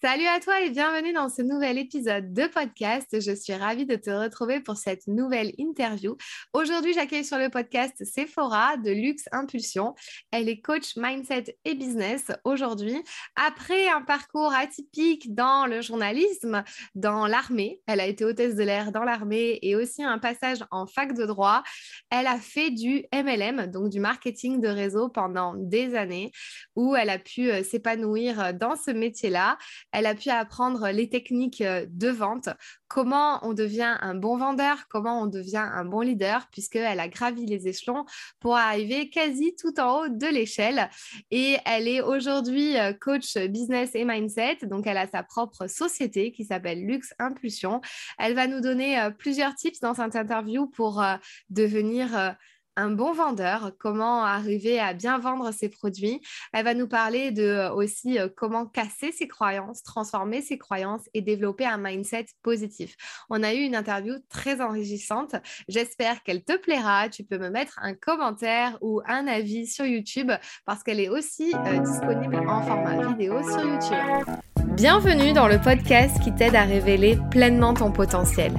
Salut à toi et bienvenue dans ce nouvel épisode de podcast. Je suis ravie de te retrouver pour cette nouvelle interview. Aujourd'hui, j'accueille sur le podcast Sephora de Luxe Impulsion. Elle est coach mindset et business aujourd'hui. Après un parcours atypique dans le journalisme, dans l'armée, elle a été hôtesse de l'air dans l'armée et aussi un passage en fac de droit. Elle a fait du MLM, donc du marketing de réseau pendant des années où elle a pu euh, s'épanouir dans ce métier-là. Elle a pu apprendre les techniques euh, de vente, comment on devient un bon vendeur, comment on devient un bon leader, puisqu'elle a gravi les échelons pour arriver quasi tout en haut de l'échelle. Et elle est aujourd'hui euh, coach business et mindset. Donc, elle a sa propre société qui s'appelle Luxe Impulsion. Elle va nous donner euh, plusieurs tips dans cette interview pour devenir un bon vendeur, comment arriver à bien vendre ses produits. Elle va nous parler de euh, aussi euh, comment casser ses croyances, transformer ses croyances et développer un mindset positif. On a eu une interview très enrichissante. J'espère qu'elle te plaira. Tu peux me mettre un commentaire ou un avis sur YouTube parce qu'elle est aussi euh, disponible en format vidéo sur YouTube. Bienvenue dans le podcast qui t'aide à révéler pleinement ton potentiel.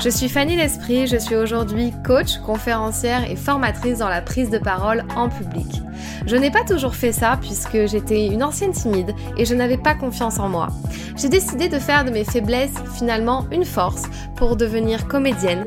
Je suis Fanny L'Esprit, je suis aujourd'hui coach, conférencière et formatrice dans la prise de parole en public. Je n'ai pas toujours fait ça puisque j'étais une ancienne timide et je n'avais pas confiance en moi. J'ai décidé de faire de mes faiblesses finalement une force pour devenir comédienne,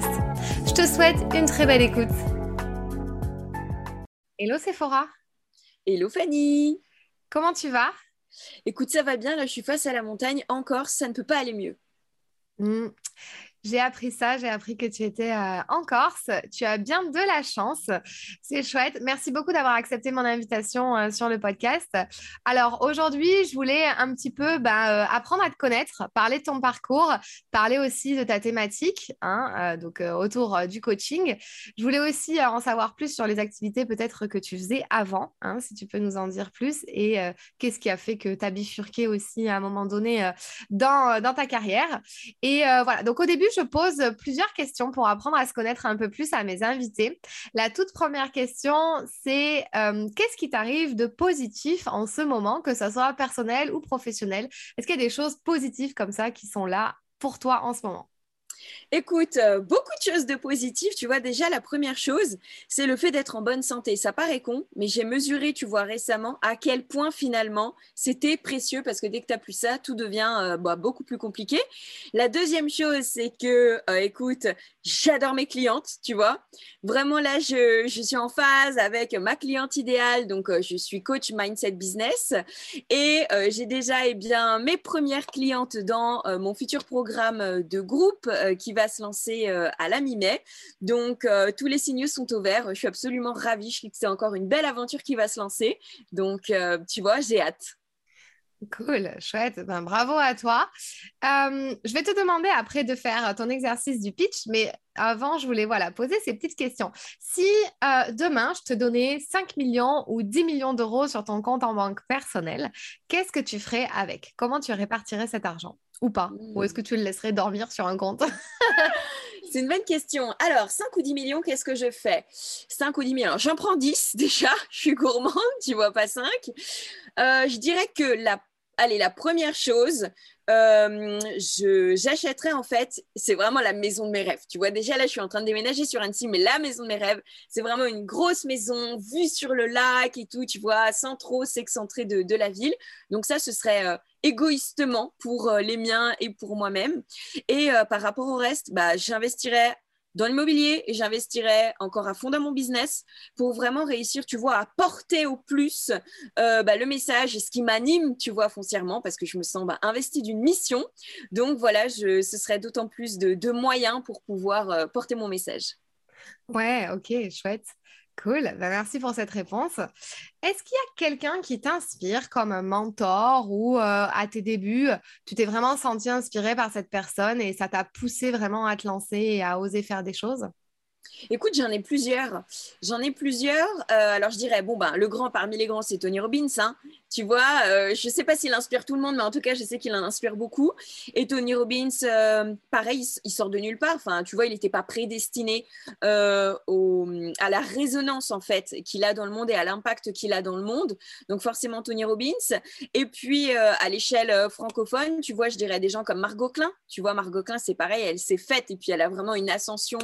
Je te souhaite une très belle écoute. Hello Sephora. Hello Fanny. Comment tu vas? Écoute, ça va bien. Là, je suis face à la montagne. Encore, ça ne peut pas aller mieux. Hmm. J'ai appris ça, j'ai appris que tu étais euh, en Corse. Tu as bien de la chance. C'est chouette. Merci beaucoup d'avoir accepté mon invitation euh, sur le podcast. Alors aujourd'hui, je voulais un petit peu bah, euh, apprendre à te connaître, parler de ton parcours, parler aussi de ta thématique, hein, donc autour du coaching. Je voulais aussi en savoir plus sur les activités peut-être que tu faisais avant, hein, si tu peux nous en dire plus, et qu'est-ce qui a fait que tu as bifurqué aussi à un moment donné dans, dans ta carrière. Et voilà, donc au début, je pose plusieurs questions pour apprendre à se connaître un peu plus à mes invités. La toute première question, c'est euh, qu'est-ce qui t'arrive de positif en ce moment, que ce soit personnel ou professionnel? Est-ce qu'il y a des choses positives comme ça qui sont là pour toi en ce moment? Écoute, euh, beaucoup de choses de positives. Tu vois, déjà, la première chose, c'est le fait d'être en bonne santé. Ça paraît con, mais j'ai mesuré, tu vois, récemment à quel point finalement c'était précieux parce que dès que tu n'as plus ça, tout devient euh, bah, beaucoup plus compliqué. La deuxième chose, c'est que, euh, écoute, j'adore mes clientes, tu vois. Vraiment, là, je, suis en phase avec ma cliente idéale. Donc, je suis coach mindset business et j'ai déjà, eh bien, mes premières clientes dans mon futur programme de groupe qui va se lancer euh, à la mi-mai. Donc, euh, tous les signaux sont au vert. Je suis absolument ravie. Je trouve que c'est encore une belle aventure qui va se lancer. Donc, euh, tu vois, j'ai hâte. Cool, chouette. Ben, bravo à toi. je vais te demander après de faire ton exercice du pitch, mais avant, je voulais voilà, poser ces petites questions. Si demain, je te donnais 5 millions ou 10 millions d'euros sur ton compte en banque personnel, qu'est-ce que tu ferais avec? Comment tu répartirais cet argent? Ou pas Ou est-ce que tu le laisserais dormir sur un compte C'est une bonne question. Alors, 5 ou 10 millions, qu'est-ce que je fais? 5 ou 10 millions. J'en prends 10 déjà. Je suis gourmande, tu vois, pas 5. Euh, je dirais que la, allez, la première chose, euh, j'achèterais en fait, c'est vraiment la maison de mes rêves. Tu vois, déjà là, je suis en train de déménager sur Annecy, mais la maison de mes rêves, c'est vraiment une grosse maison, vue sur le lac et tout, tu vois, sans trop s'excentrer de, la ville. Donc ça, ce serait euh, égoïstement pour euh, les miens et pour moi-même. Et euh, par rapport au reste, bah, j'investirais dans l'immobilier et j'investirais encore à fond dans mon business pour vraiment réussir, tu vois, à porter au plus euh, bah, le message et ce qui m'anime, tu vois, foncièrement, parce que je me sens bah, investie d'une mission. Donc voilà, je, ce serait d'autant plus de, moyens pour pouvoir porter mon message. Ouais, ok, chouette. Cool, ben, merci pour cette réponse. Est-ce qu'il y a quelqu'un qui t'inspire comme un mentor ou euh, à tes débuts, tu t'es vraiment senti inspiré par cette personne et ça t'a poussé vraiment à te lancer et à oser faire des choses? Écoute, j'en ai plusieurs. J'en ai plusieurs. Euh, alors, je dirais, bon, ben, le grand parmi les grands, c'est Tony Robbins. Hein. Tu vois, euh, je ne sais pas s'il inspire tout le monde, mais en tout cas, je sais qu'il en inspire beaucoup. Et Tony Robbins, euh, pareil, il, sort de nulle part. Enfin, tu vois, il n'était pas prédestiné euh, à la résonance, en fait, qu'il a dans le monde et à l'impact qu'il a dans le monde. Donc, forcément, Tony Robbins. Et puis, à l'échelle francophone, tu vois, je dirais des gens comme Margot Klein. Tu vois, Margot Klein, c'est pareil, elle s'est faite et puis elle a vraiment une ascension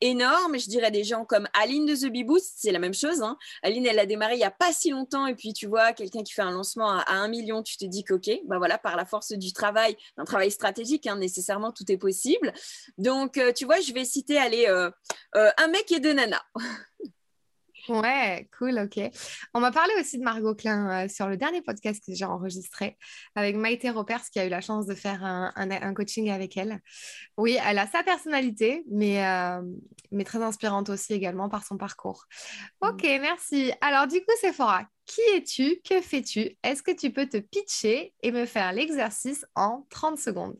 énorme. Je dirais des gens comme Aline de The Bee c'est la même chose. Hein. Aline, elle a démarré il n'y a pas si longtemps et puis, tu vois, quelqu'un qui fait un lancement à, un million, tu te dis qu'ok, bah voilà, par la force du travail, un travail stratégique, hein, nécessairement tout est possible. Donc, euh, tu vois, je vais citer, allez, euh, euh, un mec et deux nanas. Ouais, cool, ok. On m'a parlé aussi de Margot Klein sur le dernier podcast que j'ai enregistré avec Maïté Ropers qui a eu la chance de faire un, un, coaching avec elle. Oui, elle a sa personnalité, mais, mais très inspirante aussi également par son parcours. Ok, mm. merci. Alors du coup, Sephora, qui es-tu? Que fais-tu? Est-ce que tu peux te pitcher et me faire l'exercice en 30 secondes?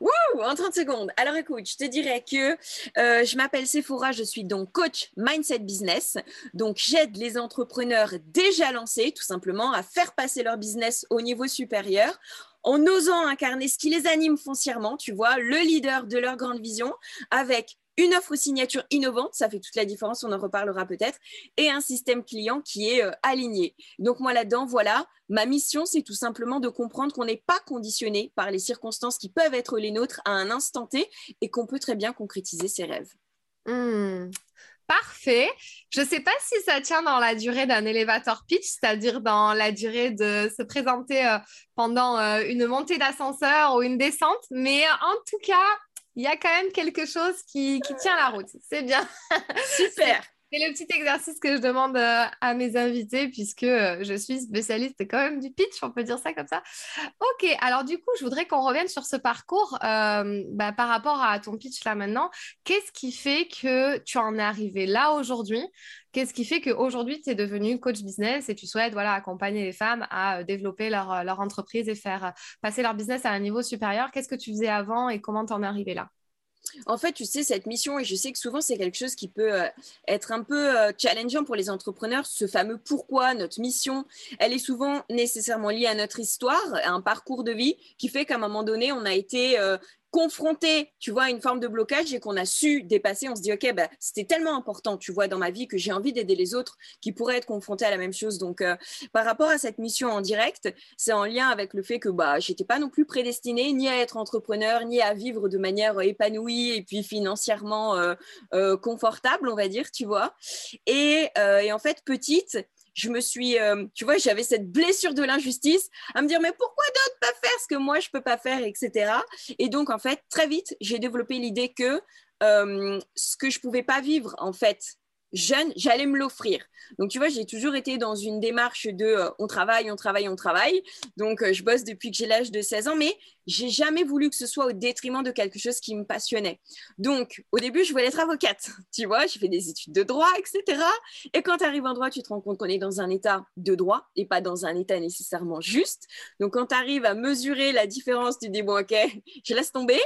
Wouh, en 30 secondes. Alors écoute, je te dirais que euh, je m'appelle Sephora, je suis donc coach Mindset Business. Donc j'aide les entrepreneurs déjà lancés tout simplement à faire passer leur business au niveau supérieur en osant incarner ce qui les anime foncièrement, tu vois, le leader de leur grande vision avec une offre signature innovante, ça fait toute la différence, on en reparlera peut-être, et un système client qui est euh, aligné. Donc moi là-dedans, voilà, ma mission, c'est tout simplement de comprendre qu'on n'est pas conditionné par les circonstances qui peuvent être les nôtres à un instant T et qu'on peut très bien concrétiser ses rêves. Hmm. Parfait. Je ne sais pas si ça tient dans la durée d'un élévateur pitch, c'est-à-dire dans la durée de se présenter euh, pendant euh, une montée d'ascenseur ou une descente, mais en tout cas, il y a quand même quelque chose qui, tient la route. C'est bien. Super. C'est le petit exercice que je demande euh, à mes invités puisque euh, je suis spécialiste quand même du pitch, on peut dire ça comme ça. Ok, alors du coup, je voudrais qu'on revienne sur ce parcours euh, bah, par rapport à ton pitch là maintenant. Qu'est-ce qui fait que tu en es arrivé là aujourd'hui? Qu'est-ce qui fait qu'aujourd'hui, tu es devenu coach business et tu souhaites voilà, accompagner les femmes à développer leur, leur entreprise et faire passer leur business à un niveau supérieur? Qu'est-ce que tu faisais avant et comment tu en es arrivé là? En fait, tu sais, cette mission, et je sais que souvent c'est quelque chose qui peut euh, être un peu euh, challengeant pour les entrepreneurs, ce fameux pourquoi, notre mission, elle est souvent nécessairement liée à notre histoire, à un parcours de vie qui fait qu'à un moment donné, on a été euh, confronté, tu vois, à une forme de blocage et qu'on a su dépasser, on se dit, OK, bah, c'était tellement important, tu vois, dans ma vie que j'ai envie d'aider les autres qui pourraient être confrontés à la même chose. Donc, euh, par rapport à cette mission en direct, c'est en lien avec le fait que bah, je n'étais pas non plus prédestinée ni à être entrepreneur, ni à vivre de manière épanouie et puis financièrement euh, euh, confortable, on va dire, tu vois. Et, et en fait, petite, je me suis, euh, tu vois, j'avais cette blessure de l'injustice à me dire, mais pourquoi d'autres peuvent faire ce que moi, je ne peux pas faire, etc. Et donc, en fait, très vite, j'ai développé l'idée que euh, ce que je ne pouvais pas vivre, en fait, jeune, j'allais me l'offrir. Donc, tu vois, j'ai toujours été dans une démarche de euh, on travaille, on travaille, on travaille. Donc, je bosse depuis que j'ai l'âge de 16 ans, mais j'ai jamais voulu que ce soit au détriment de quelque chose qui me passionnait. Donc, au début, je voulais être avocate. Tu vois, j'ai fait des études de droit, etc. Et quand tu arrives en droit, tu te rends compte qu'on est dans un état de droit et pas dans un état nécessairement juste. Donc, quand tu arrives à mesurer la différence, tu dis, bon, ok, je laisse tomber.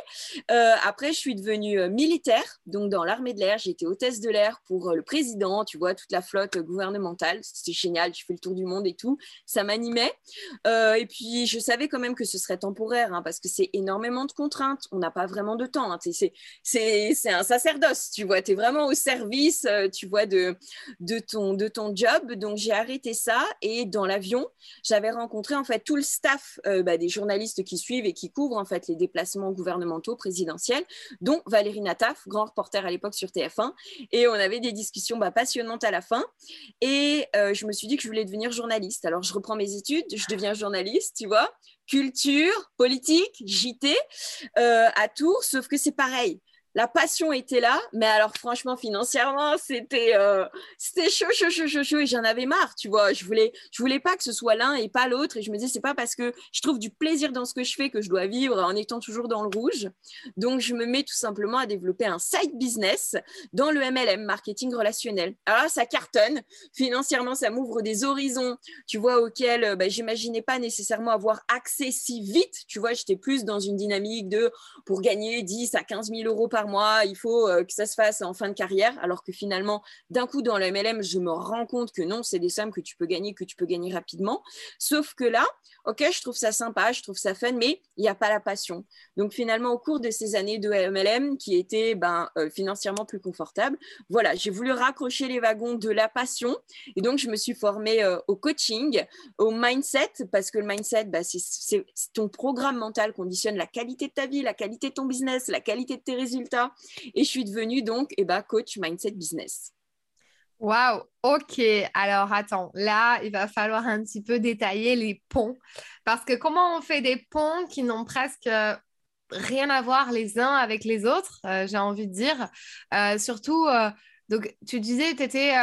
Euh, après, je suis devenue euh, militaire. Donc, dans l'armée de l'air, j'ai été hôtesse de l'air pour euh, le président, tu vois, toute la flotte gouvernementale. C'était génial. Je fais le tour du monde et tout. Ça m'animait. et puis, je savais quand même que ce serait temporaire. Hein, parce que c'est énormément de contraintes. On n'a pas vraiment de temps. Hein. C'est un sacerdoce, tu vois. Tu es vraiment au service, euh, tu vois, de, de, ton, de ton job. Donc, j'ai arrêté ça. Et dans l'avion, j'avais rencontré en fait tout le staff euh, bah, des journalistes qui suivent et qui couvrent en fait les déplacements gouvernementaux présidentiels, dont Valérie Nataf, grand reporter à l'époque sur TF1. Et on avait des discussions bah, passionnantes à la fin. Et euh, je me suis dit que je voulais devenir journaliste. Alors, je reprends mes études, je deviens journaliste, tu vois culture, politique, JT euh, à Tours, sauf que c'est pareil. La passion était là, mais alors franchement, financièrement, c'était euh, chaud, chaud, chaud, chaud, chaud, et j'en avais marre, tu vois. Je voulais, je voulais pas que ce soit l'un et pas l'autre, et je me disais, c'est pas parce que je trouve du plaisir dans ce que je fais que je dois vivre en étant toujours dans le rouge. Donc, je me mets tout simplement à développer un side business dans le MLM, marketing relationnel. Alors ça cartonne. Financièrement, ça m'ouvre des horizons, tu vois, auxquels bah, j'imaginais pas nécessairement avoir accès si vite. Tu vois, j'étais plus dans une dynamique de pour gagner 10 à 15 000 euros par moi, il faut euh, que ça se fasse en fin de carrière, alors que finalement, d'un coup, dans le MLM, je me rends compte que non, c'est des sommes que tu peux gagner, que tu peux gagner rapidement. Sauf que là, ok, je trouve ça sympa, je trouve ça fun, mais il n'y a pas la passion. Donc finalement, au cours de ces années de MLM qui étaient ben, euh, financièrement plus confortables, voilà, j'ai voulu raccrocher les wagons de la passion. Et donc, je me suis formée euh, au coaching, au mindset, parce que le mindset, bah, c'est ton programme mental conditionne la qualité de ta vie, la qualité de ton business, la qualité de tes résultats. Et je suis devenue donc eh ben, coach mindset business. Waouh, ok. Alors attends, là, il va falloir un petit peu détailler les ponts. Parce que comment on fait des ponts qui n'ont presque rien à voir les uns avec les autres, euh, j'ai envie de dire. Euh, surtout, euh, donc tu disais, tu étais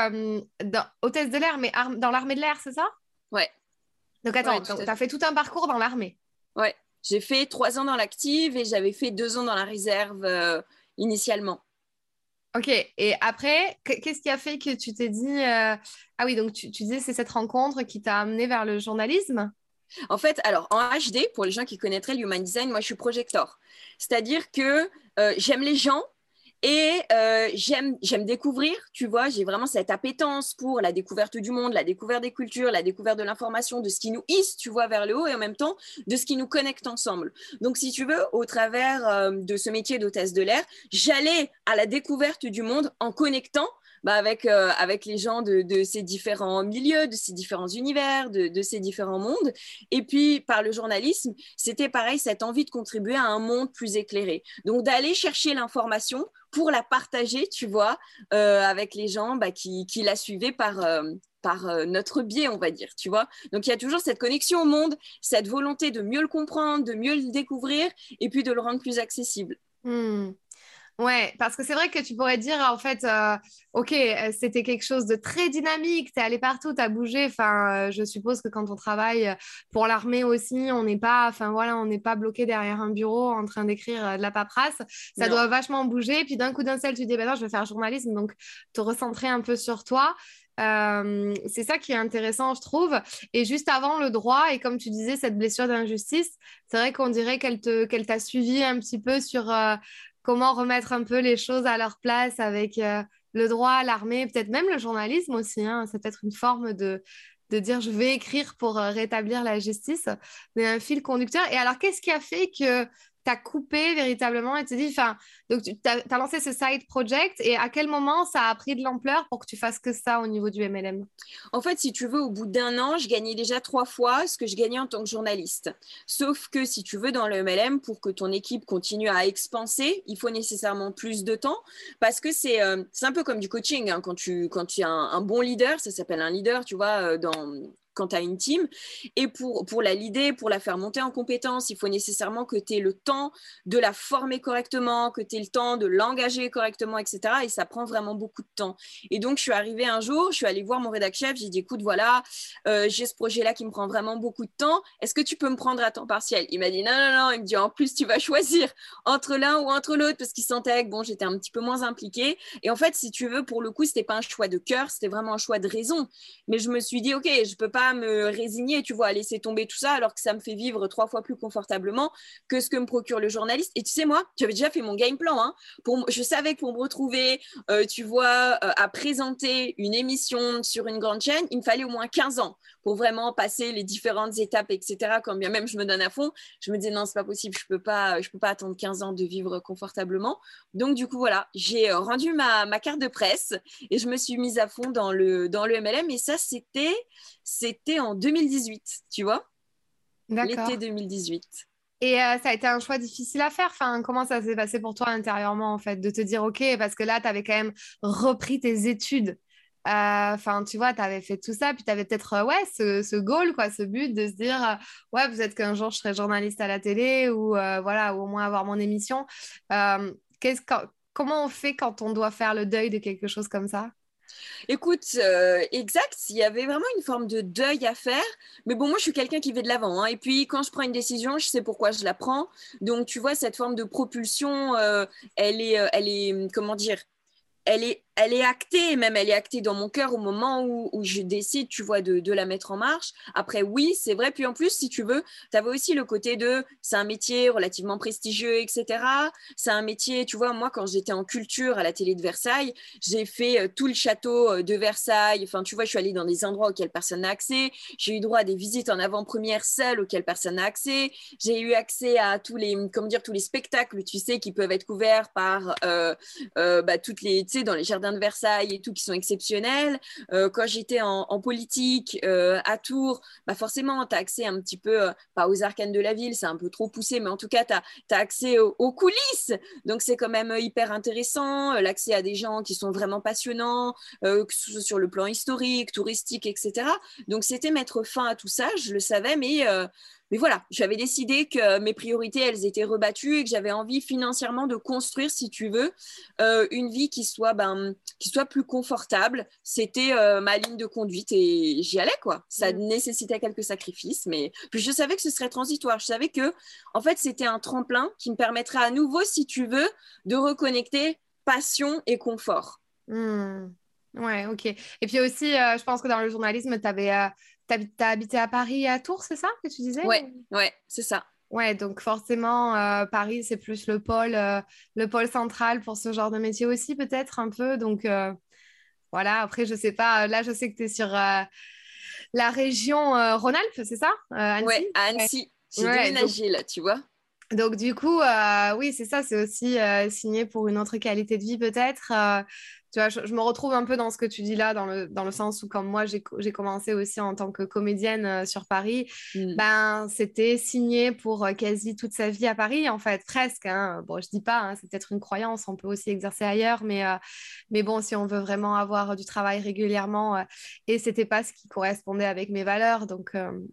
hôtesse de l'air, mais dans l'armée de l'air, c'est ça? Ouais. Donc attends, tu as fait tout un parcours dans l'armée Ouais, j'ai fait trois ans dans l'active et j'avais fait deux ans dans la réserve initialement. Ok, et après, qu'est-ce qui a fait que tu t'es dit... Euh, ah oui, donc tu, tu disais c'est cette rencontre qui t'a amené vers le journalisme? En fait, alors en HD, pour les gens qui connaîtraient l'human design, moi je suis projector. C'est-à-dire que euh, j'aime les gens, et euh, j'aime, découvrir, tu vois, j'ai vraiment cette appétence pour la découverte du monde, la découverte des cultures, la découverte de l'information, de ce qui nous hisse, tu vois, vers le haut et en même temps de ce qui nous connecte ensemble. Donc, si tu veux, au travers euh, de ce métier d'hôtesse de l'air, j'allais à la découverte du monde en connectant bah, avec, euh, avec les gens de, de, ces différents milieux, de ces différents univers, de, de, ces différents mondes. Et puis, par le journalisme, c'était pareil, cette envie de contribuer à un monde plus éclairé. Donc, d'aller chercher l'information pour la partager, tu vois, euh, avec les gens bah, qui, qui, la suivaient par, euh, par notre biais, on va dire, tu vois. Donc, il y a toujours cette connexion au monde, cette volonté de mieux le comprendre, de mieux le découvrir et puis de le rendre plus accessible. Hmm. Ouais, parce que c'est vrai que tu pourrais dire, en fait, euh, ok, euh, c'était quelque chose de très dynamique, tu es allé partout, tu as bougé. Enfin, euh, je suppose que quand on travaille pour l'armée aussi, on n'est pas, enfin voilà, on n'est pas bloqué derrière un bureau en train d'écrire de la paperasse. Ça doit vachement bouger. Puis d'un coup d'un seul, tu dis, ben non, je vais faire journalisme, donc te recentrer un peu sur toi. c'est ça qui est intéressant, je trouve. Et juste avant le droit, et comme tu disais, cette blessure d'injustice, c'est vrai qu'on dirait qu'elle qu'elle t'a suivi un petit peu sur comment remettre un peu les choses à leur place avec euh, le droit, l'armée, peut-être même le journalisme aussi. Hein. C'est peut-être une forme de, de dire je vais écrire pour euh, rétablir la justice, mais un fil conducteur. Et alors, qu'est-ce qui a fait que tu as coupé véritablement et tu dit, enfin, donc tu as, lancé ce side project et à quel moment ça a pris de l'ampleur pour que tu fasses que ça au niveau du MLM En fait, si tu veux, au bout d'un an, je gagnais déjà trois fois ce que je gagnais en tant que journaliste. Sauf que si tu veux, dans le MLM, pour que ton équipe continue à expanser, il faut nécessairement plus de temps parce que c'est euh, un peu comme du coaching. Hein. quand, tu, quand tu un, un bon leader, ça s'appelle un leader, tu vois, euh, dans, quand tu as une team. Et pour, pour la leader, pour la faire monter en compétence, il faut nécessairement que tu aies le temps de la former correctement, que tu aies le temps de l'engager correctement, etc. Et ça prend vraiment beaucoup de temps. Et donc, je suis arrivée un jour, je suis allée voir mon rédac chef, j'ai dit, écoute, voilà, euh, j'ai ce projet-là qui me prend vraiment beaucoup de temps. Est-ce que tu peux me prendre à temps partiel? Il m'a dit, non, non, non. Il me dit, en plus, tu vas choisir entre l'un ou entre l'autre parce qu'il sentait que, bon, j'étais un petit peu moins impliquée. Et en fait, si tu veux, pour le coup, c'était pas un choix de cœur, c'était vraiment un choix de raison. Mais je me suis dit, OK, je peux pas me résigner, tu vois, à laisser tomber tout ça, alors que ça me fait vivre trois fois plus confortablement que ce que me procure le journaliste. Et tu sais, moi, j'avais déjà fait mon game plan. Hein, pour, je savais que pour me retrouver, euh, tu vois, euh, à présenter une émission sur une grande chaîne, il me fallait au moins 15 ans pour vraiment passer les différentes étapes, etc. Quand bien même je me donne à fond, je me dis non, c'est pas possible, je peux pas, peux pas attendre 15 ans de vivre confortablement. Donc du coup voilà, j'ai rendu ma, ma, carte de presse et je me suis mise à fond dans le dans le MLM et ça c'était c'était en 2018, tu vois, l'été 2018. Et euh, ça a été un choix difficile à faire. Enfin, comment ça s'est passé pour toi intérieurement, en fait, de te dire, OK, parce que là, tu avais quand même repris tes études. Euh, enfin, tu vois, tu avais fait tout ça, puis tu avais peut-être euh, ouais, ce, ce, goal, quoi, ce but de se dire ouais, peut-être qu'un jour je serai journaliste à la télé ou voilà, ou au moins avoir mon émission. qu'est-ce comment on fait quand on doit faire le deuil de quelque chose comme ça? Écoute, euh, exact, il y avait vraiment une forme de deuil à faire. Mais bon, moi, je suis quelqu'un qui va de l'avant. Hein. Et puis, quand je prends une décision, je sais pourquoi je la prends. Donc, tu vois, cette forme de propulsion, euh, elle, est, euh, elle est, comment dire, elle est elle est actée, même elle est actée dans mon cœur au moment où, je décide, tu vois, de, la mettre en marche. Après, oui, c'est vrai. Puis en plus, si tu veux, tu avais aussi le côté de c'est un métier relativement prestigieux, etc. C'est un métier, tu vois, moi, quand j'étais en culture à la télé de Versailles, j'ai fait euh, tout le château euh, de Versailles. Enfin, tu vois, je suis allée dans des endroits auxquels personne n'a accès. J'ai eu droit à des visites en avant-première seules auxquelles personne n'a accès. J'ai eu accès à tous les, comment dire, tous les spectacles, tu sais, qui peuvent être couverts par euh, bah, toutes les, tu sais, dans les jardins de Versailles et tout qui sont exceptionnels. Euh, quand j'étais en, politique euh, à Tours, bah forcément, tu as accès un petit peu, euh, pas aux arcanes de la ville, c'est un peu trop poussé, mais en tout cas, tu as, accès aux, coulisses. Donc, c'est quand même hyper intéressant, l'accès à des gens qui sont vraiment passionnants, sur le plan historique, touristique, etc. Donc, c'était mettre fin à tout ça, je le savais, mais mais voilà, j'avais décidé que mes priorités, elles étaient rebattues et que j'avais envie financièrement de construire, si tu veux, euh, une vie qui soit, ben, qui soit plus confortable. C'était euh, ma ligne de conduite et j'y allais, quoi. Ça mm. nécessitait quelques sacrifices, mais puis je savais que ce serait transitoire. Je savais que, en fait, c'était un tremplin qui me permettrait à nouveau, si tu veux, de reconnecter passion et confort. Mm. Ouais, ok. Et puis aussi, euh, je pense que dans le journalisme, tu avais as habité à Paris et à Tours, c'est ça que tu disais Ouais, ouais, c'est ça. Ouais, donc forcément, euh, Paris, c'est plus le pôle, euh, le pôle central pour ce genre de métier aussi, peut-être un peu. Donc euh, voilà, après, je sais pas, là, je sais que tu es sur la région Rhône-Alpes, c'est ça Oui, à Annecy. J'ai déménagé là, tu vois. Donc du coup, oui, c'est ça, c'est aussi signé pour une autre qualité de vie peut-être tu vois, je, me retrouve un peu dans ce que tu dis là, dans le, dans le sens où, comme moi, j'ai commencé aussi en tant que comédienne euh, sur Paris, mm. ben, c'était signé pour euh, quasi toute sa vie à Paris, en fait, presque. Hein. Bon, je dis pas, hein, c'est peut-être une croyance, on peut aussi exercer ailleurs, mais, euh, mais bon, si on veut vraiment avoir du travail régulièrement, et c'était pas ce qui correspondait avec mes valeurs, donc,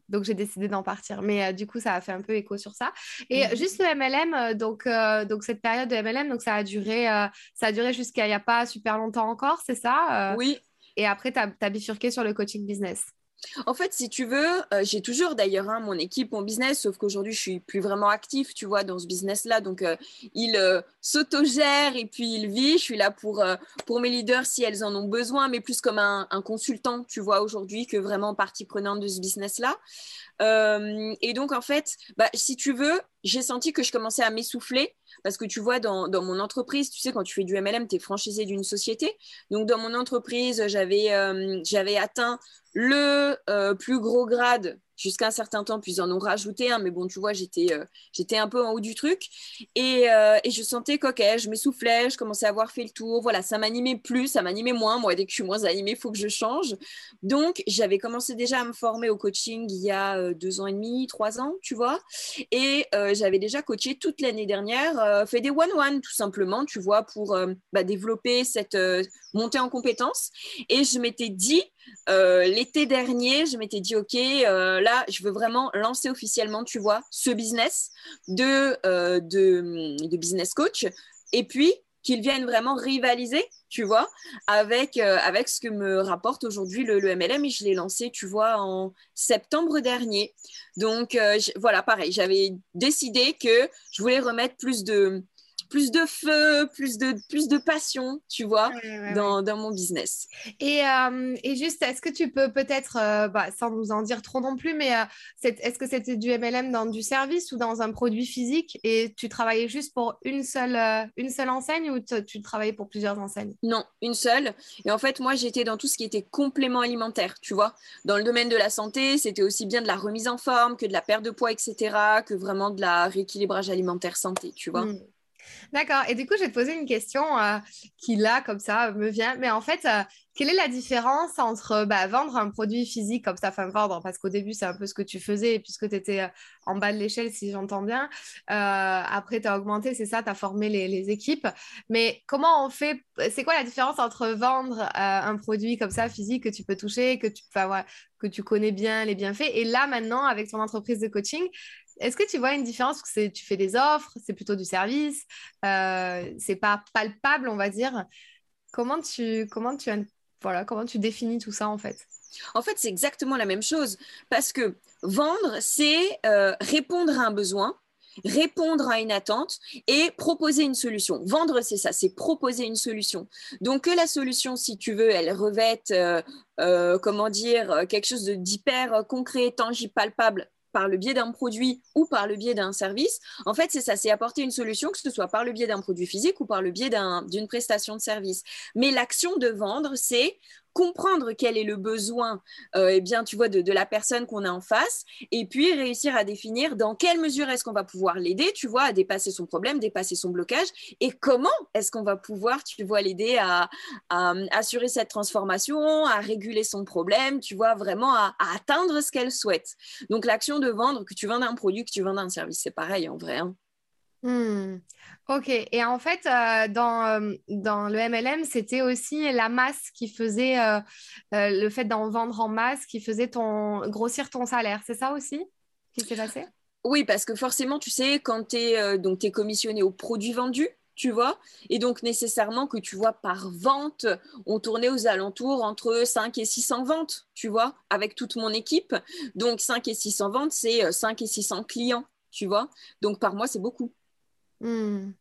donc j'ai décidé d'en partir. Mais du coup, ça a fait un peu écho sur ça. Et mm. juste le MLM, donc, donc cette période de MLM, donc ça a duré, ça a duré jusqu'à il n'y a pas super longtemps temps encore, c'est ça euh, Oui. Et après, tu as, bifurqué sur le coaching business. En fait, si tu veux, euh, j'ai toujours d'ailleurs hein, mon équipe, mon business, sauf qu'aujourd'hui, je suis plus vraiment actif, tu vois, dans ce business-là. Donc, euh, il s'autogère et puis il vit. Je suis là pour, pour mes leaders si elles en ont besoin, mais plus comme un, consultant, tu vois, aujourd'hui, que vraiment partie prenante de ce business-là. et donc, en fait, bah, si tu veux, j'ai senti que je commençais à m'essouffler parce que tu vois, dans, mon entreprise, tu sais, quand tu fais du MLM, tu es franchisé d'une société. Donc, dans mon entreprise, j'avais euh, atteint le euh, plus gros grade jusqu'à un certain temps, puis ils en ont rajouté un, mais bon, tu vois, j'étais euh, un peu en haut du truc. Et, euh, et je sentais coquet, je m'essoufflais, je commençais à avoir fait le tour. Voilà, ça m'animait plus, ça m'animait moins. Moi, dès que je suis moins animée, il faut que je change. Donc, j'avais commencé déjà à me former au coaching il y a euh, deux ans et demi, trois ans, tu vois. Et j'avais déjà coaché toute l'année dernière, fait des one-one, tout simplement, tu vois, pour bah, développer cette montée en compétences. Et je m'étais dit, l'été dernier, je m'étais dit, OK, là, je veux vraiment lancer officiellement, tu vois, ce business de, euh, business coach. Et puis, qu'ils viennent vraiment rivaliser, tu vois, avec, euh, avec ce que me rapporte aujourd'hui le, MLM. Et je l'ai lancé, tu vois, en septembre dernier. Donc, euh, voilà, pareil, j'avais décidé que je voulais remettre plus de, plus de feu, plus de, plus de passion, tu vois, dans, dans, mon business. Et, euh, et juste, est-ce que tu peux peut-être, euh, bah, sans nous en dire trop non plus, mais euh, est-ce que c'était du MLM dans du service ou dans un produit physique et tu travaillais juste pour une seule, une seule enseigne ou tu travaillais pour plusieurs enseignes? Non, une seule. Et en fait, moi, j'étais dans tout ce qui était complément alimentaire, tu vois. Dans le domaine de la santé, c'était aussi bien de la remise en forme que de la perte de poids, etc., que vraiment de la rééquilibrage alimentaire santé, tu vois. Mmh. D'accord. Et du coup, je vais te poser une question euh, qui, là, comme ça, me vient. Mais en fait, euh, quelle est la différence entre bah, vendre un produit physique comme ça, enfin vendre, parce qu'au début, c'est un peu ce que tu faisais, puisque tu étais euh, en bas de l'échelle, si j'entends bien. après, tu as augmenté, c'est ça, tu as formé les, équipes. Mais comment on fait C'est quoi la différence entre vendre un produit comme ça, physique, que tu peux toucher, que tu, que tu connais bien les bienfaits, et là, maintenant, avec ton entreprise de coaching, est-ce que tu vois une différence? Que tu fais des offres, c'est plutôt du service, euh, c'est pas palpable, on va dire. Comment tu, comment tu, voilà, comment tu définis tout ça en fait? En fait, c'est exactement la même chose parce que vendre, c'est euh, répondre à un besoin répondre à une attente et proposer une solution. Vendre, c'est ça, c'est proposer une solution. Donc que la solution, si tu veux, elle revête, euh, comment dire, quelque chose d'hyper concret, tangible, palpable par le biais d'un produit ou par le biais d'un service, en fait, c'est ça, c'est apporter une solution, que ce soit par le biais d'un produit physique ou par le biais d'une prestation de service. Mais l'action de vendre, c'est comprendre quel est le besoin euh, eh bien, tu vois, de, la personne qu'on a en face, et puis réussir à définir dans quelle mesure est-ce qu'on va pouvoir l'aider, tu vois, à dépasser son problème, dépasser son blocage, et comment est-ce qu'on va pouvoir, tu vois, l'aider à, assurer cette transformation, à réguler son problème, tu vois, vraiment à, atteindre ce qu'elle souhaite. Donc l'action de vendre, que tu vends un produit, que tu vends un service, c'est pareil en vrai. Hein. Hmm. Ok, et en fait, euh, dans, euh, dans le MLM, c'était aussi la masse qui faisait, euh, le fait d'en vendre en masse, qui faisait ton, grossir ton salaire. C'est ça aussi qui s'est passé? Oui, parce que forcément, tu sais, quand tu es, donc, es commissionné au produit vendu, tu vois, et donc nécessairement que tu vois par vente, on tournait aux alentours entre 5 et 600 ventes, tu vois, avec toute mon équipe. Donc 5 et 600 ventes, c'est 5 et 600 clients, tu vois. Donc par mois, c'est beaucoup. Hmm.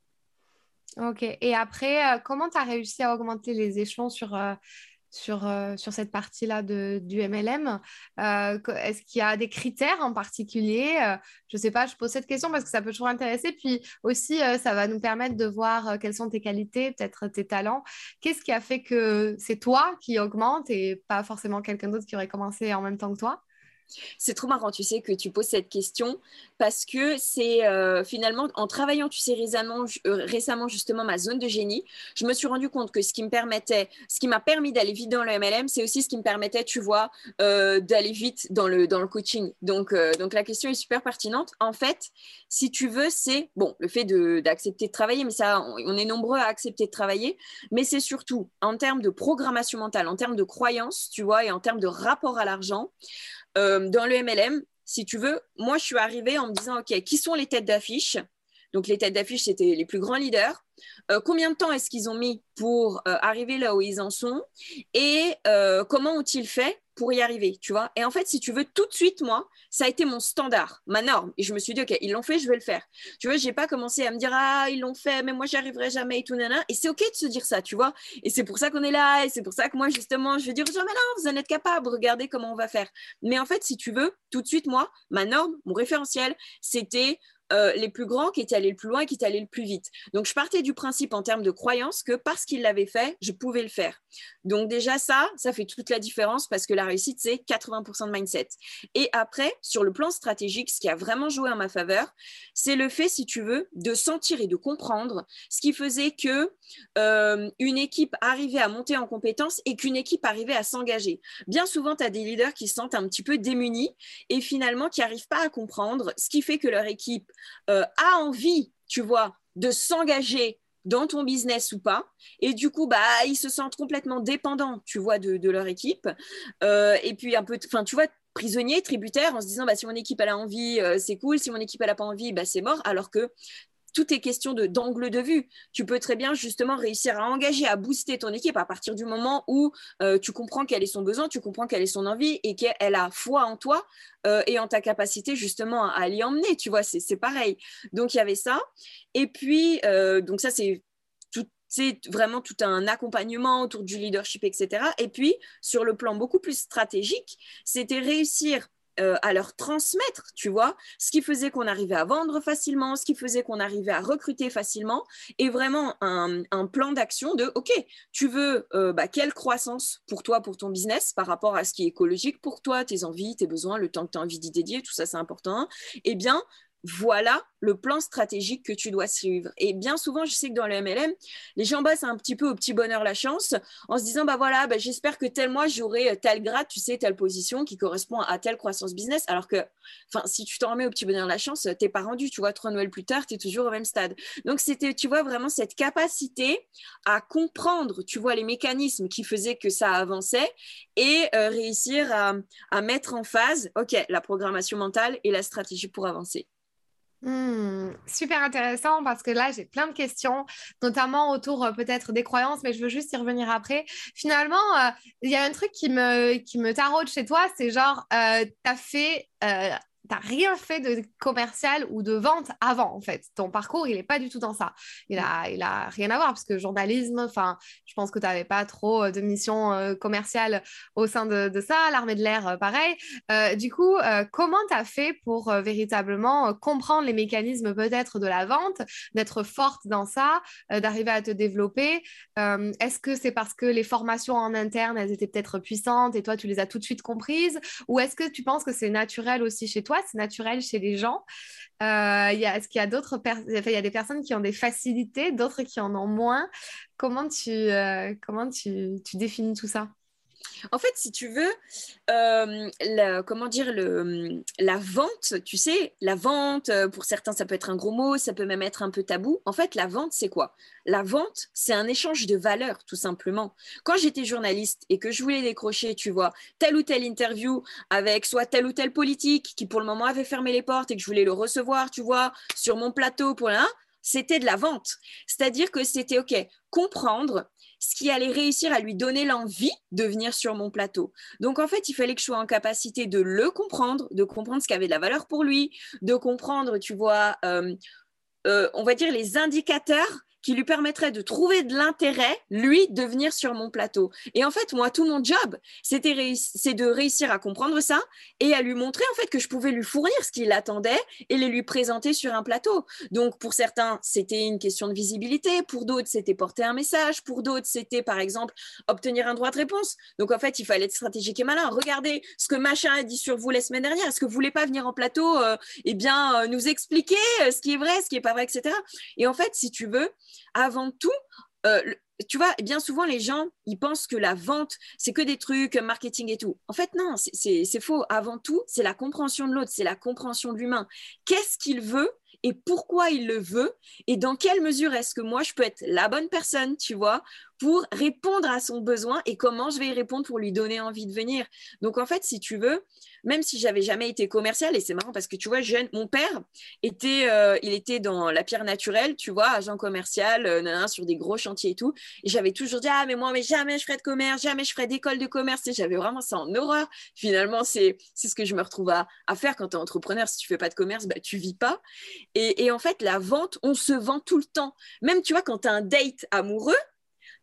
Ok. Et après, euh, comment tu as réussi à augmenter les échelons sur, euh, sur, euh, sur cette partie-là du MLM Est-ce qu'il y a des critères en particulier? Je ne sais pas, je pose cette question parce que ça peut toujours intéresser. Puis aussi, ça va nous permettre de voir quelles sont tes qualités, peut-être tes talents. Qu'est-ce qui a fait que c'est toi qui augmente et pas forcément quelqu'un d'autre qui aurait commencé en même temps que toi? C'est trop marrant, tu sais, que tu poses cette question parce que c'est euh, finalement en travaillant, tu sais, récemment, euh, récemment justement ma zone de génie, je me suis rendu compte que ce qui me permettait, ce qui m'a permis d'aller vite dans le MLM, c'est aussi ce qui me permettait, tu vois, euh, d'aller vite dans le, coaching. Donc, donc la question est super pertinente. En fait, si tu veux, c'est bon, le fait d'accepter de, travailler, mais ça, on, est nombreux à accepter de travailler, mais c'est surtout en termes de programmation mentale, en termes de croyances, tu vois, et en termes de rapport à l'argent. Euh, dans le MLM, si tu veux, moi, je suis arrivée en me disant, OK, qui sont les têtes d'affiche? Donc, les têtes d'affiche, c'était les plus grands leaders. Euh, combien de temps est-ce qu'ils ont mis pour euh, arriver là où ils en sont? Et comment ont-ils fait? Pour y arriver, tu vois. Et en fait, si tu veux, tout de suite, moi, ça a été mon standard, ma norme. Et je me suis dit, OK, ils l'ont fait, je vais le faire. Tu vois, j'ai pas commencé à me dire, ah, ils l'ont fait, mais moi, j'y arriverai jamais et tout, nana. Et c'est OK de se dire ça, tu vois. Et c'est pour ça qu'on est là. Et c'est pour ça que moi, justement, je vais dire, mais non, vous en êtes capable, regardez comment on va faire. Mais en fait, si tu veux, tout de suite, moi, ma norme, mon référentiel, c'était euh, les plus grands qui étaient allés le plus loin, qui étaient allés le plus vite. Donc, je partais du principe en termes de croyance que parce qu'ils l'avaient fait, je pouvais le faire. Donc, déjà, ça, ça fait toute la différence parce que la réussite, c'est 80% de mindset. Et après, sur le plan stratégique, ce qui a vraiment joué en ma faveur, c'est le fait, si tu veux, de sentir et de comprendre ce qui faisait que euh, une équipe arrivait à monter en compétence et qu'une équipe arrivait à s'engager. Bien souvent, tu as des leaders qui se sentent un petit peu démunis et finalement qui n'arrivent pas à comprendre ce qui fait que leur équipe euh, a envie, tu vois, de s'engager dans ton business ou pas. Et du coup, bah, ils se sentent complètement dépendants, tu vois, de, leur équipe. Euh, et puis un peu, enfin, tu vois, prisonniers, tributaires, en se disant, bah, si mon équipe elle a envie, euh, c'est cool. Si mon équipe elle a pas envie, bah, c'est mort. Alors que tout est question d'angle de vue. Tu peux très bien justement réussir à engager, à booster ton équipe à partir du moment où euh, tu comprends quel est son besoin, tu comprends quelle est son envie et qu'elle a foi en toi euh, et en ta capacité justement à, l'y emmener. Tu vois, c'est pareil. Donc il y avait ça. Et puis, euh, donc ça c'est c'est vraiment tout un accompagnement autour du leadership, etc. Et puis, sur le plan beaucoup plus stratégique, c'était réussir euh, à leur transmettre, tu vois, ce qui faisait qu'on arrivait à vendre facilement, ce qui faisait qu'on arrivait à recruter facilement, et vraiment un, plan d'action de, OK, tu veux euh, bah, quelle croissance pour toi, pour ton business, par rapport à ce qui est écologique pour toi, tes envies, tes besoins, le temps que tu as envie d'y dédier, tout ça c'est important. Eh bien, voilà le plan stratégique que tu dois suivre. Et bien souvent, je sais que dans le MLM, les gens passent un petit peu au petit bonheur la chance en se disant, bah voilà, bah, j'espère que tel mois, j'aurai tel grade, tu sais, telle position qui correspond à telle croissance business. Alors que, si tu t'en remets au petit bonheur la chance, t'es pas rendu, tu vois, trois Noël plus tard, tu es toujours au même stade. Donc, c'était, tu vois, vraiment cette capacité à comprendre, tu vois, les mécanismes qui faisaient que ça avançait et euh, réussir à, à mettre en phase, OK, la programmation mentale et la stratégie pour avancer. Hmm, super intéressant parce que là, j'ai plein de questions, notamment autour euh, peut-être des croyances, mais je veux juste y revenir après. Finalement, euh, il y a un truc qui me, qui me taraude chez toi, c'est genre, euh, tu as fait t'as rien fait de commercial ou de vente avant, en fait. Ton parcours, il n'est pas du tout dans ça. Il a, il a rien à voir, parce que journalisme, enfin, je pense que tu n'avais pas trop euh, de mission euh, commerciale au sein de, de ça, l'armée de l'air, euh, pareil. du coup, comment tu as fait pour véritablement comprendre les mécanismes peut-être de la vente, d'être forte dans ça, d'arriver à te développer? Est-ce que c'est parce que les formations en interne, elles étaient peut-être puissantes et toi, tu les as tout de suite comprises? Ou est-ce que tu penses que c'est naturel aussi chez toi c'est naturel chez les gens. Euh, y a, est-ce qu'il y a d'autres il y a des personnes qui ont des facilités, d'autres qui en ont moins? Comment tu, euh, comment tu, tu définis tout ça? En fait, si tu veux, euh, comment dire, le, la vente, tu sais, la vente, euh, pour certains, ça peut être un gros mot, ça peut même être un peu tabou. En fait, la vente, c'est quoi? La vente, c'est un échange de valeurs, tout simplement. Quand j'étais journaliste et que je voulais décrocher, tu vois, telle ou telle interview avec soit tel ou tel politique qui, pour le moment, avait fermé les portes et que je voulais le recevoir, tu vois, sur mon plateau pour là, c'était de la vente. C'est-à-dire que c'était, OK, comprendre ce qui allait réussir à lui donner l'envie de venir sur mon plateau. Donc en fait, il fallait que je sois en capacité de le comprendre, de comprendre ce qui avait de la valeur pour lui, de comprendre, tu vois, euh, euh, on va dire les indicateurs qui lui permettrait de trouver de l'intérêt, lui, de venir sur mon plateau. Et en fait, moi, tout mon job, c'était c'est de réussir à comprendre ça et à lui montrer en fait que je pouvais lui fournir ce qu'il attendait et les lui présenter sur un plateau. Donc, pour certains, c'était une question de visibilité. Pour d'autres, c'était porter un message. Pour d'autres, c'était, par exemple, obtenir un droit de réponse. Donc, en fait, il fallait être stratégique et malin. Regardez ce que machin a dit sur vous la semaine dernière. Est-ce que vous voulez pas venir en plateau, euh, eh bien, euh, nous expliquer euh, ce qui est vrai, ce qui est pas vrai, etc. Et en fait, si tu veux, avant tout, euh, tu vois, bien souvent, les gens, ils pensent que la vente, c'est que des trucs, marketing et tout. En fait, non, c'est faux. Avant tout, c'est la compréhension de l'autre, c'est la compréhension de l'humain. Qu'est-ce qu'il veut et pourquoi il le veut et dans quelle mesure est-ce que moi, je peux être la bonne personne, tu vois, pour répondre à son besoin et comment je vais y répondre pour lui donner envie de venir. Donc, en fait, si tu veux, même si j'avais jamais été commercial, et c'est marrant parce que tu vois, jeune, mon père était, euh, il était dans la pierre naturelle, tu vois, agent commercial, euh, sur des gros chantiers et tout. Et j'avais toujours dit, ah, mais moi, mais jamais je ferai de commerce, jamais je ferai d'école de commerce. Et j'avais vraiment ça en horreur. Finalement, c'est ce que je me retrouve à, faire quand tu es entrepreneur. Si tu fais pas de commerce, bah, tu vis pas. Et, et en fait, la vente, on se vend tout le temps. Même, tu vois, quand tu as un date amoureux,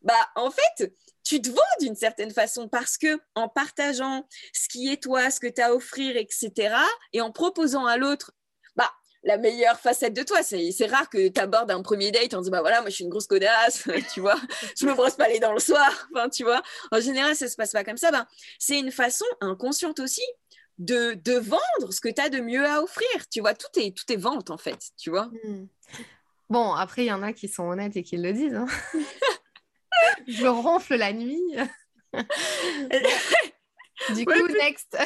bah, en fait, tu te vends d'une certaine façon parce que en partageant ce qui est toi, ce que tu as à offrir, etc., et en proposant à l'autre, bah, la meilleure facette de toi. C'est rare que tu abordes un premier date en disant, bah voilà, moi je suis une grosse connasse, tu vois, je me brosse pas les dents le soir, enfin, tu vois. En général, ça se passe pas comme ça. Ben, c'est une façon inconsciente aussi de, de vendre ce que tu as de mieux à offrir. Tu vois, tout est, tout est vente en fait, tu vois. Hmm. Bon, après, il y en a qui sont honnêtes et qui le disent. Hein. je ronfle la nuit. du coup, next.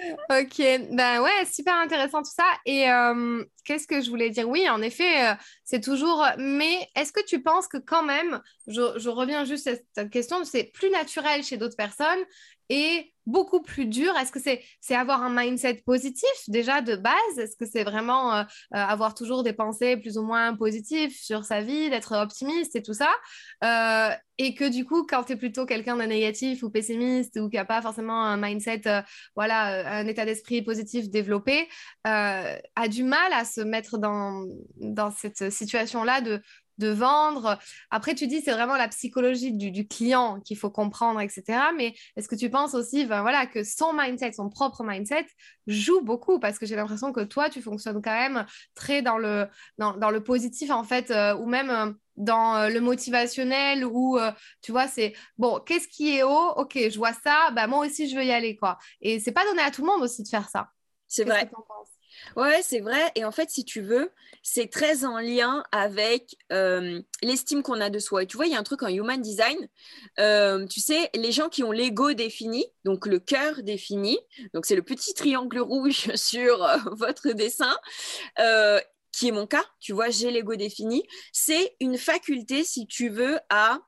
ok, ben ouais, super intéressant tout ça. Et euh, qu'est-ce que je voulais dire? Oui, en effet, euh, c'est toujours. Mais est-ce que tu penses que quand même, je, reviens juste à cette question, c'est plus naturel chez d'autres personnes et beaucoup plus dur? Est-ce que c'est avoir un mindset positif déjà de base? Est-ce que c'est vraiment euh, euh, avoir toujours des pensées plus ou moins positives sur sa vie, d'être optimiste et tout ça? Euh, Et que du coup, quand tu es plutôt quelqu'un de négatif ou pessimiste ou qui n'a pas forcément un mindset, voilà, un état d'esprit positif développé, a du mal à se mettre dans, dans cette situation-là de de vendre. Après, tu dis c'est vraiment la psychologie du, client qu'il faut comprendre, etc. Mais est-ce que tu penses aussi ben, voilà, que son mindset, son propre mindset, joue beaucoup? Parce que j'ai l'impression que toi, tu fonctionnes quand même très dans le, dans, le positif, en fait, euh, ou même euh, dans euh, le motivationnel, où tu vois, c'est bon, qu'est-ce qui est haut? Ok, je vois ça, bah, moi aussi, je veux y aller. quoi. Et c'est pas donné à tout le monde aussi de faire ça. C'est vrai. Ouais, c'est vrai. Et en fait, si tu veux, c'est très en lien avec euh, l'estime qu'on a de soi. Et tu vois, il y a un truc en human design. Euh, tu sais, les gens qui ont l'ego défini, donc le cœur défini, donc c'est le petit triangle rouge sur euh, votre dessin, qui est mon cas. Tu vois, j'ai l'ego défini. C'est une faculté, si tu veux, à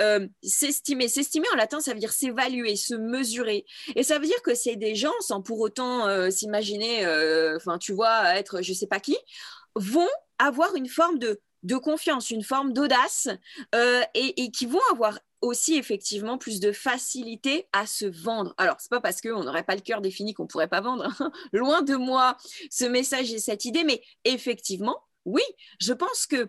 euh, s'estimer. S'estimer en latin, ça veut dire s'évaluer, se mesurer. Et ça veut dire que c'est des gens, sans pour autant euh, s'imaginer, euh, enfin, tu vois, être je sais pas qui, vont avoir une forme de, de confiance, une forme d'audace et, qui vont avoir aussi effectivement plus de facilité à se vendre. Alors, c'est pas parce qu'on n'aurait pas le cœur défini qu'on pourrait pas vendre. Hein. Loin de moi ce message et cette idée, mais effectivement, oui, je pense que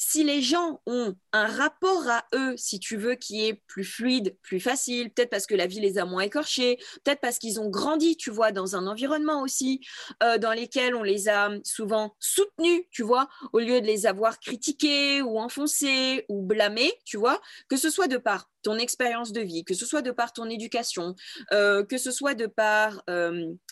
si les gens ont un rapport à eux, si tu veux, qui est plus fluide, plus facile, peut-être parce que la vie les a moins écorchés, peut-être parce qu'ils ont grandi, tu vois, dans un environnement aussi euh, dans lequel on les a souvent soutenus, tu vois, au lieu de les avoir critiqués ou enfoncés ou blâmés, tu vois, que ce soit de par ton expérience de vie, que ce soit de par ton éducation, euh, que ce soit de par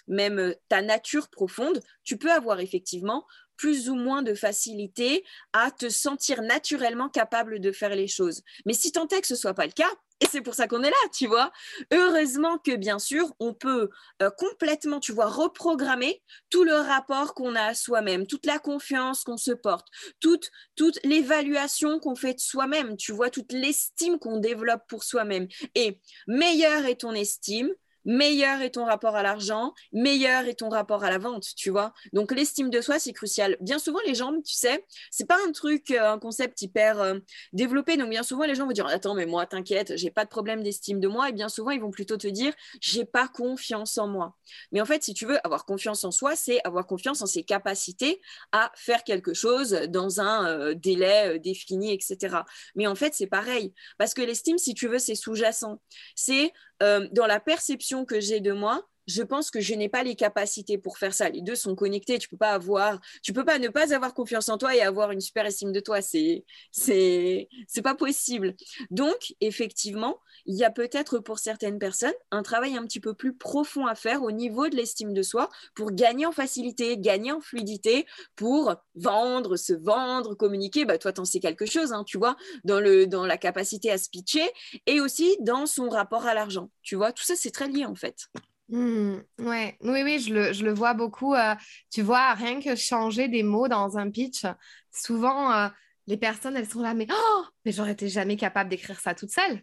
même ta nature profonde, tu peux avoir effectivement plus ou moins de facilité à te sentir naturellement capable de faire les choses. Mais si tant est que ce soit pas le cas, et c'est pour ça qu'on est là, tu vois. Heureusement que bien sûr, on peut euh, complètement, tu vois, reprogrammer tout le rapport qu'on a à soi-même, toute la confiance qu'on se porte, toute, toute l'évaluation qu'on fait de soi-même, tu vois, toute l'estime qu'on développe pour soi-même. Et meilleure est ton estime, meilleur est ton rapport à l'argent, meilleur est ton rapport à la vente, tu vois. Donc l'estime de soi, c'est crucial. Bien souvent, les gens, tu sais, c'est pas un truc, euh, un concept hyper euh, développé. Donc bien souvent, les gens vont dire attends, mais moi, t'inquiète, j'ai pas de problème d'estime de moi. Et bien souvent, ils vont plutôt te dire j'ai pas confiance en moi. Mais en fait, si tu veux avoir confiance en soi, c'est avoir confiance en ses capacités à faire quelque chose dans un euh, délai défini, etc. Mais en fait, c'est pareil parce que l'estime, si tu veux, c'est sous-jacent. C'est euh, dans la perception que j'ai de moi, je pense que je n'ai pas les capacités pour faire ça. Les deux sont connectés. Tu peux pas avoir, peux pas ne pas avoir confiance en toi et avoir une super estime de toi. C'est, c'est, pas possible. Donc, effectivement, il y a peut-être pour certaines personnes un travail un petit peu plus profond à faire au niveau de l'estime de soi pour gagner en facilité, gagner en fluidité, pour vendre, se vendre, communiquer. Bah, toi, tu en sais quelque chose, hein, tu vois, dans, dans la capacité à se pitcher et aussi dans son rapport à l'argent. Tu vois, tout ça, c'est très lié en fait. Mmh, ouais. Oui, oui, je le, vois beaucoup. Euh, tu vois, rien que changer des mots dans un pitch, souvent, euh, les personnes, elles sont là, mais, oh, mais j'aurais été jamais capable d'écrire ça toute seule.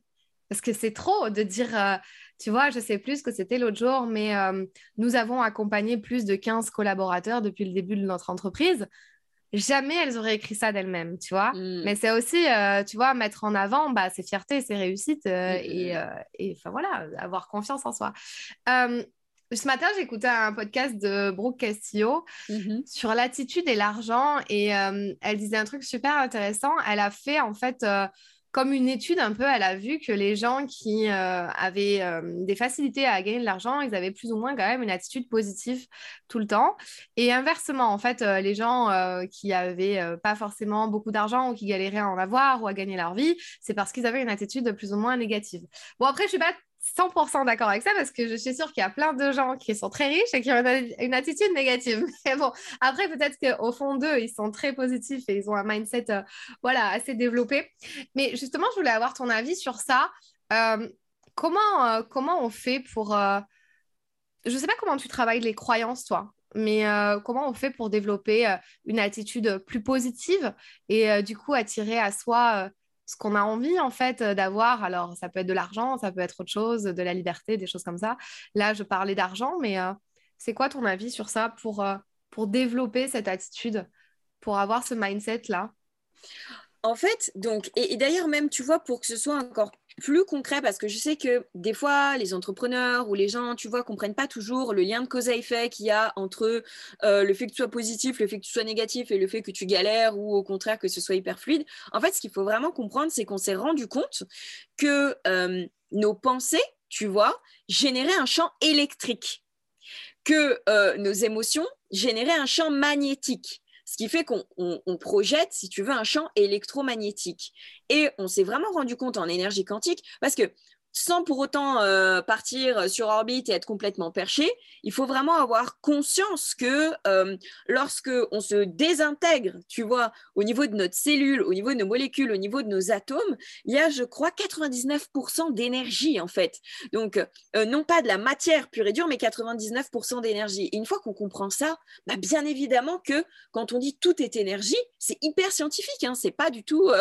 Parce que c'est trop de dire, euh, tu vois, je sais plus ce que c'était l'autre jour, mais nous avons accompagné plus de 15 collaborateurs depuis le début de notre entreprise jamais elles auraient écrit ça d'elles-mêmes, tu vois. Mm. Mais c'est aussi, euh, tu vois, mettre en avant bah, ses fiertés, ses réussites euh, mm, mm, euh, et, enfin voilà, avoir confiance en soi. ce matin, j'écoutais un podcast de Brooke Castillo mm-hmm. sur l'attitude et l'argent et elle disait un truc super intéressant. Elle a fait en fait comme une étude un peu, elle a vu que les gens qui euh, avaient euh, des facilités à gagner de l'argent, ils avaient plus ou moins quand même une attitude positive tout le temps. Et inversement, en fait, euh, les gens qui avaient pas forcément beaucoup d'argent ou qui galéraient à en avoir ou à gagner leur vie, c'est parce qu'ils avaient une attitude plus ou moins négative. Bon, après, je suis pas 100% d'accord avec ça parce que je suis sûre qu'il y a plein de gens qui sont très riches et qui ont une, attitude négative. Mais bon, après, peut-être qu'au fond d'eux, ils sont très positifs et ils ont un mindset euh, voilà, assez développé. Mais justement, je voulais avoir ton avis sur ça. Euh, comment, euh, comment on fait pour... Je ne sais pas comment tu travailles les croyances, toi, mais comment on fait pour développer une attitude plus positive et du coup attirer à soi ce qu'on a envie en fait euh, d'avoir. Alors, ça peut être de l'argent, ça peut être autre chose, de la liberté, des choses comme ça. Là, je parlais d'argent, mais euh, c'est quoi ton avis sur ça pour, euh, pour développer cette attitude, pour avoir ce mindset-là? En fait, donc, et d'ailleurs même, tu vois, pour que ce soit encore plus concret parce que je sais que des fois, les entrepreneurs ou les gens, tu vois, comprennent pas toujours le lien de cause à effet qu'il y a entre euh, le fait que tu sois positif, le fait que tu sois négatif et le fait que tu galères ou au contraire que ce soit hyper fluide. En fait, ce qu'il faut vraiment comprendre, c'est qu'on s'est rendu compte que euh, nos pensées, tu vois, généraient un champ électrique, que euh, nos émotions généraient un champ magnétique ce qui fait qu'on projette, si tu veux, un champ électromagnétique. Et on s'est vraiment rendu compte en énergie quantique, parce que sans pour autant euh, partir sur orbite et être complètement perché, il faut vraiment avoir conscience que euh, lorsque on se désintègre, tu vois, au niveau de notre cellule, au niveau de nos molécules, au niveau de nos atomes, il y a, je crois, 99% d'énergie en fait. Donc, euh, non pas de la matière pure et dure, mais 99% d'énergie. Et une fois qu'on comprend ça, bah, bien évidemment que quand on dit tout est énergie, c'est hyper scientifique, hein, c'est pas du tout,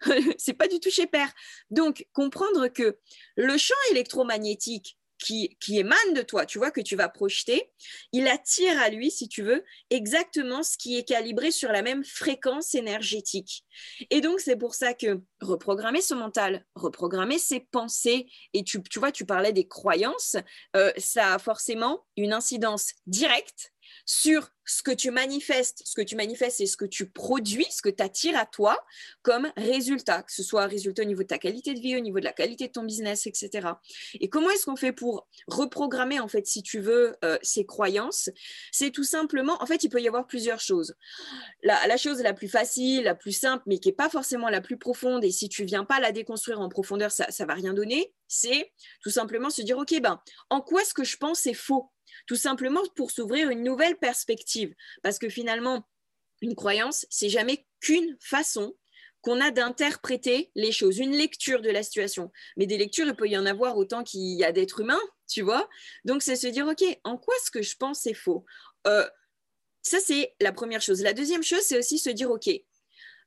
c'est pas du tout chez Père. Donc, comprendre que le champ électromagnétique qui, émane de toi, tu vois, que tu vas projeter, il attire à lui, si tu veux, exactement ce qui est calibré sur la même fréquence énergétique. Et donc, c'est pour ça que reprogrammer son mental, reprogrammer ses pensées, et tu, tu vois, tu parlais des croyances, euh, ça a forcément une incidence directe sur ce que tu manifestes. Ce que tu manifestes, c'est ce que tu produis, ce que tu attires à toi comme résultat, que ce soit un résultat au niveau de ta qualité de vie, au niveau de la qualité de ton business, etc. Et comment est-ce qu'on fait pour reprogrammer, en fait, si tu veux, euh, ces croyances? C'est tout simplement, en fait, il peut y avoir plusieurs choses. La, chose la plus facile, la plus simple, mais qui n'est pas forcément la plus profonde, et si tu viens pas la déconstruire en profondeur, ça ne va rien donner, c'est tout simplement se dire, OK, ben, en quoi est-ce que je pense c'est faux? Tout simplement pour s'ouvrir une nouvelle perspective. Parce que finalement, une croyance, c'est jamais qu'une façon qu'on a d'interpréter les choses, une lecture de la situation. Mais des lectures, il peut y en avoir autant qu'il y a d'êtres humains, tu vois. Donc, c'est se dire, OK, en quoi ce que je pense est faux? Euh, Ça, c'est la première chose. La deuxième chose, c'est aussi se dire, OK,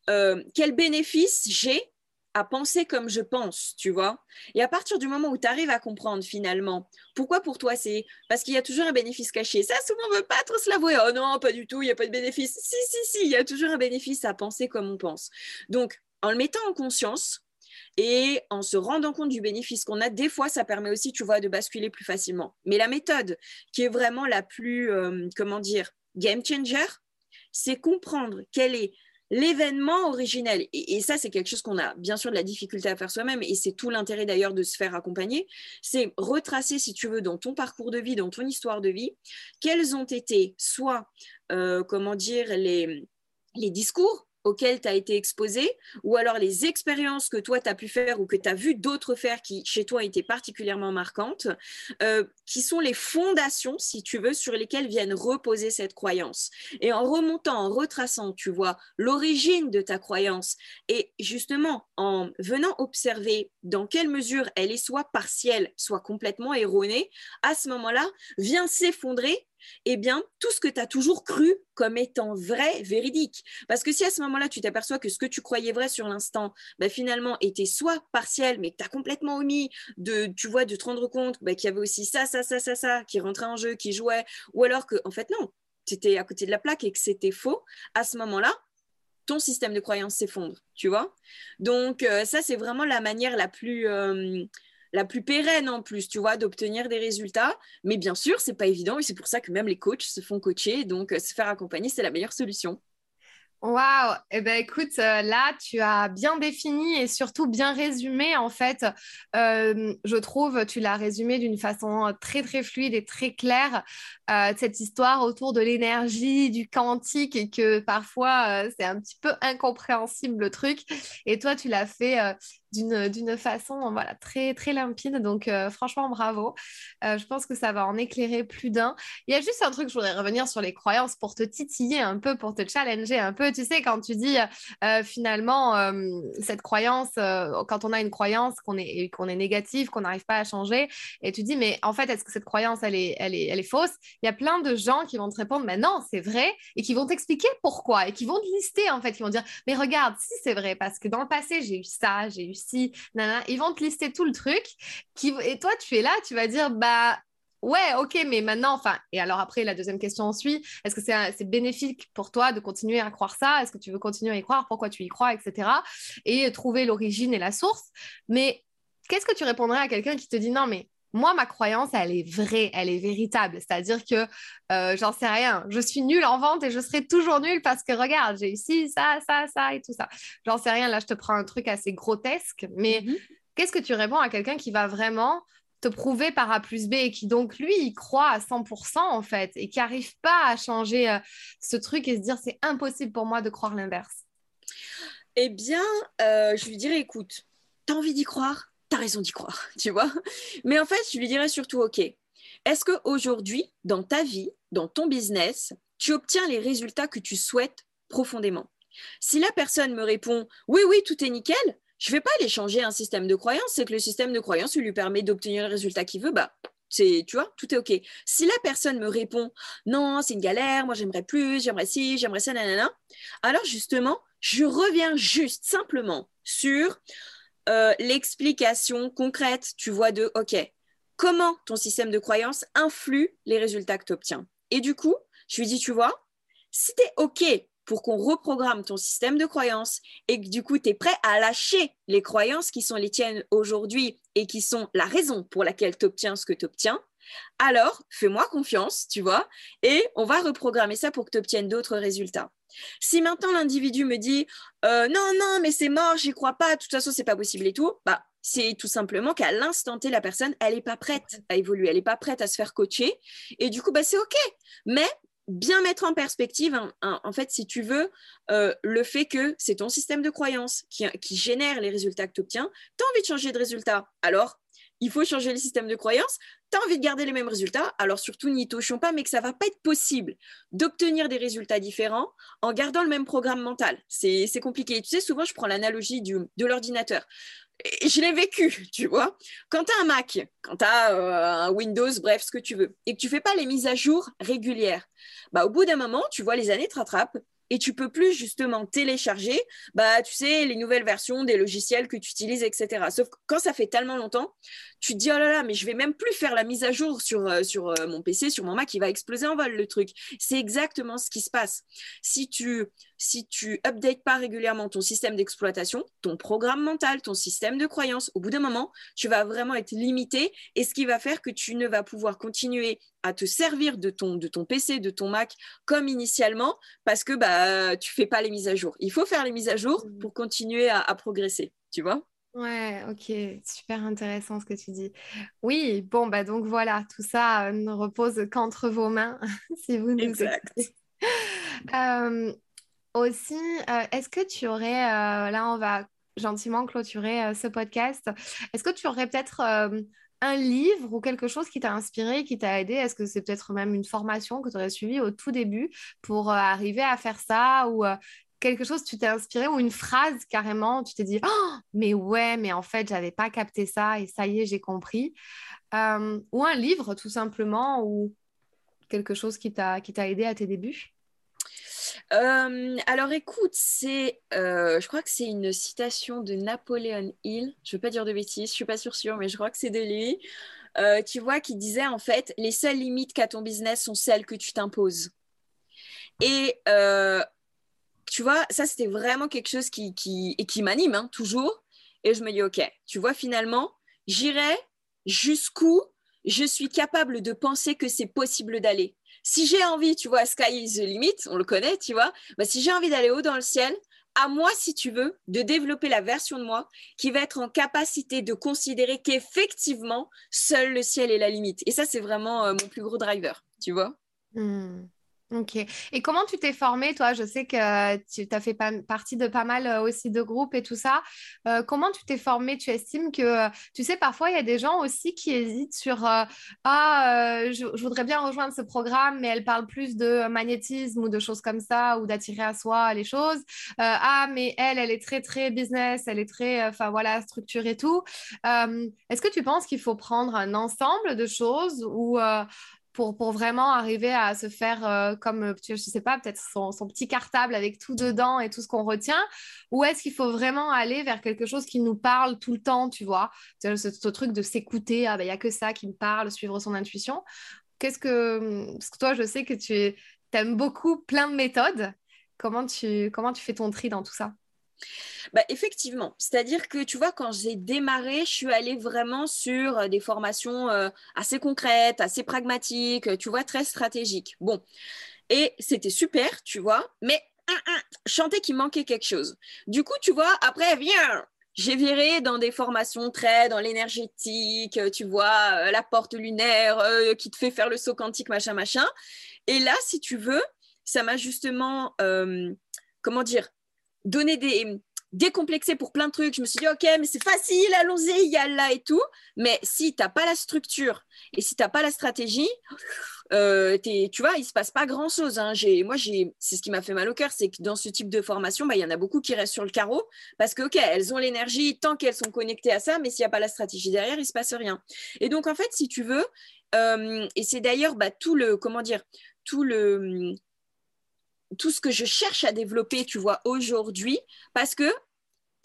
euh, quel bénéfice j'ai à penser comme je pense, tu vois. Et à partir du moment où tu arrives à comprendre finalement, pourquoi pour toi c'est parce qu'il y a toujours un bénéfice caché. Ça, souvent, on ne veut pas trop se l'avouer. Oh non, pas du tout, il n'y a pas de bénéfice. Si, si, si, il y a toujours un bénéfice à penser comme on pense. Donc, en le mettant en conscience, et en se rendant compte du bénéfice qu'on a, des fois, ça permet aussi, tu vois, de basculer plus facilement. Mais la méthode qui est vraiment la plus, euh, comment dire, game changer, c'est comprendre quelle est l'événement originel, et, ça c'est quelque chose qu'on a bien sûr de la difficulté à faire soi-même, et c'est tout l'intérêt d'ailleurs de se faire accompagner, c'est retracer, si tu veux, dans ton parcours de vie, dans ton histoire de vie, quels ont été soit, euh, comment dire, les, les discours auxquelles tu as été exposé, ou alors les expériences que toi, tu as pu faire ou que tu as vu d'autres faire qui, chez toi, étaient particulièrement marquantes, euh, qui sont les fondations, si tu veux, sur lesquelles viennent reposer cette croyance. Et en remontant, en retraçant, tu vois, l'origine de ta croyance, et justement, en venant observer dans quelle mesure elle est soit partielle, soit complètement erronée, à ce moment-là, vient s'effondrer eh bien, tout ce que tu as toujours cru comme étant vrai, véridique. Parce que si à ce moment-là, tu t'aperçois que ce que tu croyais vrai sur l'instant, bah, finalement, était soit partiel, mais que tu as complètement omis de, tu vois, de te rendre compte bah, qu'il y avait aussi ça, ça, ça, ça, ça, qui rentrait en jeu, qui jouait, ou alors que, en fait, non, tu étais à côté de la plaque et que c'était faux, à ce moment-là, ton système de croyance s'effondre, tu vois. Donc, euh, ça, c'est vraiment la manière la plus... Euh, la plus pérenne en plus, tu vois, d'obtenir des résultats. Mais bien sûr, c'est pas évident et c'est pour ça que même les coachs se font coacher. Donc, euh, se faire accompagner, c'est la meilleure solution. Waouh! Eh ben, écoute, euh, là, tu as bien défini et surtout bien résumé, en fait. Euh, je trouve, tu l'as résumé d'une façon très, très fluide et très claire, cette histoire autour de l'énergie, du quantique et que parfois, c'est un petit peu incompréhensible le truc. Et toi, tu l'as fait d'une façon voilà, très, très limpide. Donc, euh, franchement, bravo. Euh, je pense que ça va en éclairer plus d'un. Il y a juste un truc, je voudrais revenir sur les croyances pour te titiller un peu, pour te challenger un peu. Tu sais, quand tu dis euh, finalement, cette croyance, quand on a une croyance qu'on est, qu'on est négative, qu'on n'arrive pas à changer, et tu dis, mais en fait, est-ce que cette croyance, elle est, elle est, elle est fausse? Il y a plein de gens qui vont te répondre, mais non, c'est vrai, et qui vont t'expliquer pourquoi, et qui vont te lister, en fait, qui vont dire, mais regarde, si c'est vrai, parce que dans le passé, j'ai eu ça, j'ai eu ils vont te lister tout le truc. Et toi, tu es là, tu vas dire, bah ouais, ok, mais maintenant, enfin, et alors après, la deuxième question suit, est-ce que c'est bénéfique pour toi de continuer à croire ça? Est-ce que tu veux continuer à y croire? Pourquoi tu y crois, etc. Et trouver l'origine et la source. Mais qu'est-ce que tu répondrais à quelqu'un qui te dit non, mais moi, ma croyance, elle est vraie, elle est véritable. C'est-à-dire que euh, j'en sais rien. Je suis nulle en vente et je serai toujours nulle parce que regarde, j'ai eu ça, ça, ça et tout ça. J'en sais rien. Là, je te prends un truc assez grotesque. Mais mhm. qu'est-ce que tu réponds à quelqu'un qui va vraiment te prouver par A plus B et qui donc, lui, il croit à 100% en fait et qui n'arrive pas à changer euh, ce truc et se dire c'est impossible pour moi de croire l'inverse? Eh bien, euh, je lui dirais écoute, tu as envie d'y croire? T'as raison d'y croire, tu vois. Mais en fait, je lui dirais surtout, OK, est-ce qu'aujourd'hui, dans ta vie, dans ton business, tu obtiens les résultats que tu souhaites profondément? Si la personne me répond, oui, oui, tout est nickel, je ne vais pas aller changer un système de croyance, c'est que le système de croyance lui permet d'obtenir le résultat qu'il veut, bah, c'est, tu vois, tout est OK. Si la personne me répond, non, c'est une galère, moi j'aimerais plus, j'aimerais ci, j'aimerais ça, nanana, alors justement, je reviens juste simplement sur euh, l'explication concrète, tu vois, de, OK, comment ton système de croyance influe les résultats que tu obtiens. Et du coup, je lui dis, tu vois, si tu es OK pour qu'on reprogramme ton système de croyances et que du coup, tu es prêt à lâcher les croyances qui sont les tiennes aujourd'hui et qui sont la raison pour laquelle tu obtiens ce que tu obtiens, alors fais-moi confiance, tu vois, et on va reprogrammer ça pour que tu obtiennes d'autres résultats. Si maintenant l'individu me dit euh, non, non, mais c'est mort, j'y crois pas, de toute façon, c'est pas possible et tout, bah, c'est tout simplement qu'à l'instant T, la personne, elle n'est pas prête à évoluer, elle n'est pas prête à se faire coacher. Et du coup, bah, c'est OK. Mais bien mettre en perspective, en fait, si tu veux, euh, le fait que c'est ton système de croyance qui, qui génère les résultats que tu obtiens, tu as envie de changer de résultat. Alors, il faut changer le système de croyance. Tu as envie de garder les mêmes résultats, alors surtout n'y touchons pas, mais que ça va pas être possible d'obtenir des résultats différents en gardant le même programme mental. C'est compliqué. Tu sais, souvent, je prends l'analogie de l'ordinateur je l'ai vécu, tu vois. Quand tu as un Mac, quand tu as euh, un Windows, bref, ce que tu veux, et que tu fais pas les mises à jour régulières, bah, au bout d'un moment, tu vois, les années te rattrapent et tu peux plus justement télécharger, bah, tu sais, les nouvelles versions des logiciels que tu utilises, etc. Sauf quand ça fait tellement longtemps, tu te dis, oh là là, mais je vais même plus faire la mise à jour sur, euh, sur euh, mon PC, sur mon Mac, il va exploser en vol le truc. C'est exactement ce qui se passe. Si tu si tu updates pas régulièrement ton système d'exploitation, ton programme mental, ton système de croyance, au bout d'un moment, tu vas vraiment être limité et ce qui va faire que tu ne vas pouvoir continuer à te servir de ton, de ton PC, de ton Mac comme initialement parce que bah, tu fais pas les mises à jour. Il faut faire les mises à jour mmh. pour continuer à, progresser, tu vois? Ouais, ok, super intéressant ce que tu dis. Oui, bon, bah donc voilà, tout ça euh, ne repose qu'entre vos mains, si vous nous exact. Euh, aussi, euh, est-ce que tu aurais, là on va gentiment clôturer ce podcast, est-ce que tu aurais peut-être un livre ou quelque chose qui t'a inspiré, qui t'a aidé? Est-ce que c'est peut-être même une formation que tu aurais suivie au tout début pour arriver à faire ça ou quelque chose tu t'es inspiré ou une phrase carrément, tu t'es dit oh, mais ouais, mais en fait, j'avais pas capté ça et ça y est, j'ai compris. ou un livre tout simplement ou quelque chose qui t'a aidé à tes débuts? Euh, alors écoute, c'est, euh, je crois que c'est une citation de Napoléon Hill. Je veux pas dire de bêtises, je suis pas sûre, sûre, mais je crois que c'est de lui. Euh, tu vois, qui disait en fait, les seules limites qu'a ton business sont celles que tu t'imposes. Et tu vois, ça c'était vraiment quelque chose qui, qui, qui m'anime hein, toujours. Et je me dis, ok, tu vois, finalement, j'irai jusqu'où je suis capable de penser que c'est possible d'aller si j'ai envie, tu vois, sky is the limit, on le connaît, tu vois, bah, si j'ai envie d'aller haut dans le ciel, à moi, si tu veux, de développer la version de moi qui va être en capacité de considérer qu'effectivement, seul le ciel est la limite. Et ça, c'est vraiment euh, mon plus gros driver, tu vois. Hmm. Ok. Et comment tu t'es formée, toi? Je sais que tu as fait partie de pas mal euh, aussi de groupes et tout ça. Euh, comment tu t'es formée? Tu estimes que, tu sais, parfois, il y a des gens aussi qui hésitent sur euh, Ah, je, voudrais bien rejoindre ce programme, mais elle parle plus de magnétisme ou de choses comme ça, ou d'attirer à soi les choses. ah, mais elle, elle est très, très business, elle est très, enfin voilà, structure et tout. Est-ce que tu penses qu'il faut prendre un ensemble de choses ou pour, vraiment arriver à se faire euh, comme, euh, je sais pas, peut-être son, petit cartable avec tout dedans et tout ce qu'on retient Ou est-ce qu'il faut vraiment aller vers quelque chose qui nous parle tout le temps, tu vois? Ce, ce, truc de s'écouter, ah ben il n'y a que ça qui me parle, suivre son intuition. Qu'est-ce que... Parce que toi, je sais que tu aimes beaucoup plein de méthodes. Comment tu, comment tu fais ton tri dans tout ça? Bah, effectivement, c'est-à-dire que tu vois, quand j'ai démarré, je suis allée vraiment sur euh, des formations euh, assez concrètes, assez pragmatiques, tu vois, très stratégiques. Bon, et c'était super, tu vois, mais sentais qu'il manquait quelque chose. Du coup, tu vois, après, viens, j'ai viré dans des formations très dans l'énergétique, tu vois, euh, la porte lunaire qui te fait faire le saut quantique, machin, machin. Et là, si tu veux, ça m'a justement, comment dire, donner des, décomplexée pour plein de trucs. Je me suis dit, OK, mais c'est facile, allons-y, il y a là et tout. Mais si tu n'as pas la structure et si tu n'as pas la stratégie, euh, tu vois, il se passe pas grand-chose. Hein. Moi, c'est ce qui m'a fait mal au cœur, c'est que dans ce type de formation, bah, il y en a beaucoup qui restent sur le carreau parce que, OK, elles ont l'énergie tant qu'elles sont connectées à ça, mais s'il n'y a pas la stratégie derrière, il se passe rien. Et donc, en fait, si tu veux, euh, et c'est d'ailleurs bah, tout le, comment dire, tout le tout ce que je cherche à développer, tu vois, aujourd'hui, parce que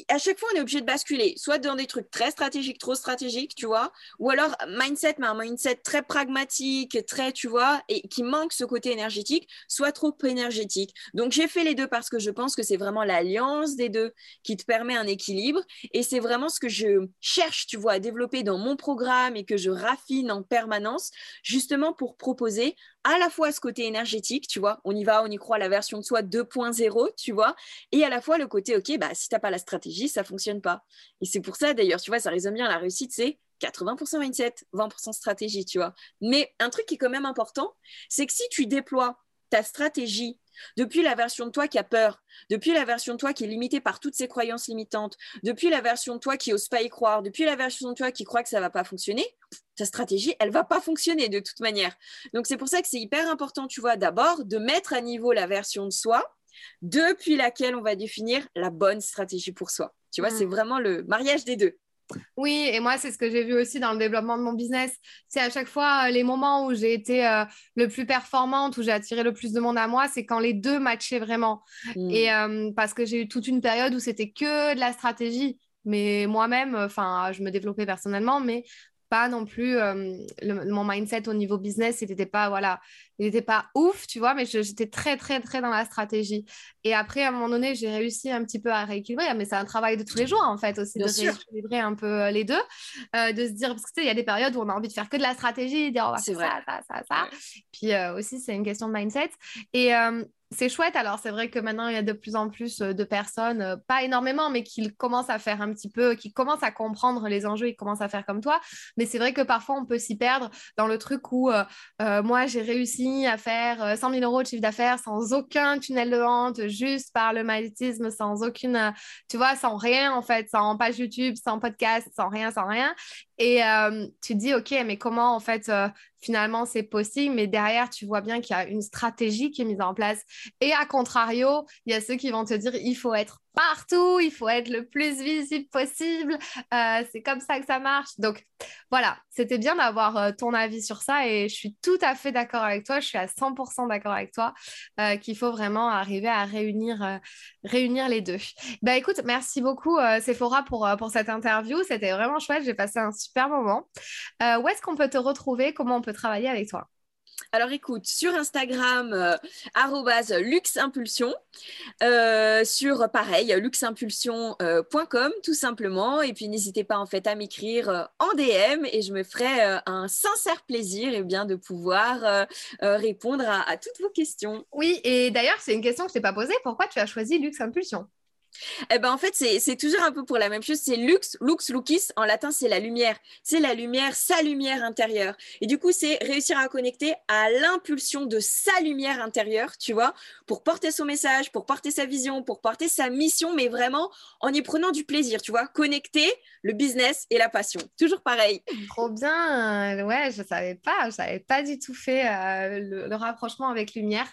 à chaque fois, on est obligé de basculer, soit dans des trucs très stratégiques, trop stratégiques, tu vois, ou alors mindset, mais un mindset très pragmatique, très, tu vois, et qui manque ce côté énergétique, soit trop énergétique. Donc, j'ai fait les deux parce que je pense que c'est vraiment l'alliance des deux qui te permet un équilibre, et c'est vraiment ce que je cherche, tu vois, à développer dans mon programme et que je raffine en permanence, justement pour proposer à la fois ce côté énergétique, tu vois, on y va, on y croit, la version de soi 2.0, tu vois, et à la fois le côté, ok, bah, si tu n'as pas la stratégie, ça fonctionne pas. Et c'est pour ça, d'ailleurs, tu vois, ça résonne bien, la réussite, c'est 80% mindset, 20% stratégie, tu vois. Mais un truc qui est quand même important, c'est que si tu déploies ta stratégie depuis la version de toi qui a peur, depuis la version de toi qui est limitée par toutes ces croyances limitantes, depuis la version de toi qui n'ose pas y croire, depuis la version de toi qui croit que ça va pas fonctionner, ta stratégie, elle va pas fonctionner de toute manière. Donc c'est pour ça que c'est hyper important, tu vois, d'abord de mettre à niveau la version de soi depuis laquelle on va définir la bonne stratégie pour soi. Tu vois, c'est mmh. vraiment le mariage des deux. Oui, et moi, c'est ce que j'ai vu aussi dans le développement de mon business. C'est à chaque fois euh, les moments où j'ai été euh, le plus performante, où j'ai attiré le plus de monde à moi, c'est quand les deux matchaient vraiment. Mm. Et euh, parce que j'ai eu toute une période où c'était que de la stratégie. Mais moi-même, enfin, je me développais personnellement, mais pas non plus euh, mon mindset au niveau business, il n'était pas voilà, il n'était pas ouf, tu vois, mais j'étais très très très dans la stratégie. Et après à un moment donné, j'ai réussi un petit peu à rééquilibrer, mais c'est un travail de tous les jours en fait aussi de rééquilibrer un peu euh, les deux, euh, de se dire parce que tu sais, il y a des périodes où on a envie de faire que de la stratégie, dire on va faire ça, ça, ça, ça. Puis aussi c'est une question de mindset et c'est chouette. Alors, c'est vrai que maintenant, il y a de plus en plus euh, de personnes, euh, pas énormément, mais qui commencent à faire un petit peu, qui commencent à comprendre les enjeux et commencent à faire comme toi. Mais c'est vrai que parfois, on peut s'y perdre dans le truc où euh, moi, j'ai réussi à faire 100 000 euros de chiffre d'affaires sans aucun tunnel de vente, juste par le magnétisme, sans aucune, tu vois, sans rien en fait, sans page YouTube, sans podcast, sans rien, sans rien. Et tu te dis, OK, mais comment en fait finalement c'est possible, mais derrière, tu vois bien qu'il y a une stratégie qui est mise en place. Et à contrario, il y a ceux qui vont te dire, il faut être partout, il faut être le plus visible possible, euh, c'est comme ça que ça marche. Donc voilà, c'était bien d'avoir euh, ton avis sur ça et je suis tout à fait d'accord avec toi, je suis à 100% d'accord avec toi euh, qu'il faut vraiment arriver à réunir, les deux. Bah écoute, merci beaucoup Sephora pour, pour cette interview, c'était vraiment chouette, j'ai passé un super moment. où est-ce qu'on peut te retrouver, comment on peut travailler avec toi? Alors écoute, sur Instagram, euh, luxeimpulsion, euh, sur pareil, luxeimpulsion.com tout simplement. Et puis n'hésitez pas en fait à m'écrire euh, en DM et je me ferai un sincère plaisir eh bien, de pouvoir répondre à, à, toutes vos questions. Oui, et d'ailleurs, c'est une question que je t'ai pas posée. Pourquoi tu as choisi Luxe Impulsion eh ben, en fait, c'est toujours un peu pour la même chose. C'est lux, lux, lucis. En latin, c'est la lumière. C'est la lumière, sa lumière intérieure. Et du coup, c'est réussir à connecter à l'impulsion de sa lumière intérieure, tu vois, pour porter son message, pour porter sa vision, pour porter sa mission, mais vraiment en y prenant du plaisir, tu vois. Connecter le business et la passion. Toujours pareil. Trop bien. Ouais, je savais pas. Je n'avais pas du tout fait euh, le, rapprochement avec lumière.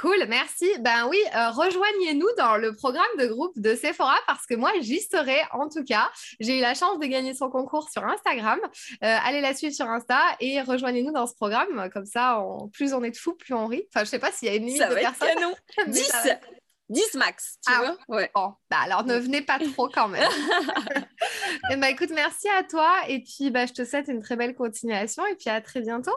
Cool, merci. Ben oui, euh, rejoignez-nous dans le programme de groupe de Sephora parce que moi, j'y serai en tout cas. J'ai eu la chance de gagner son concours sur Instagram. Euh, allez la suivre sur Insta et rejoignez-nous dans ce programme. Comme ça, plus on est de fous, plus on rit. Enfin, je sais pas s'il y a une limite ça de personnes. Canon. 10 10 max, tu ah, vois? Ouais. bah alors ne venez pas trop quand même. et bah, écoute, merci à toi et puis bah, je te souhaite une très belle continuation et puis à très bientôt.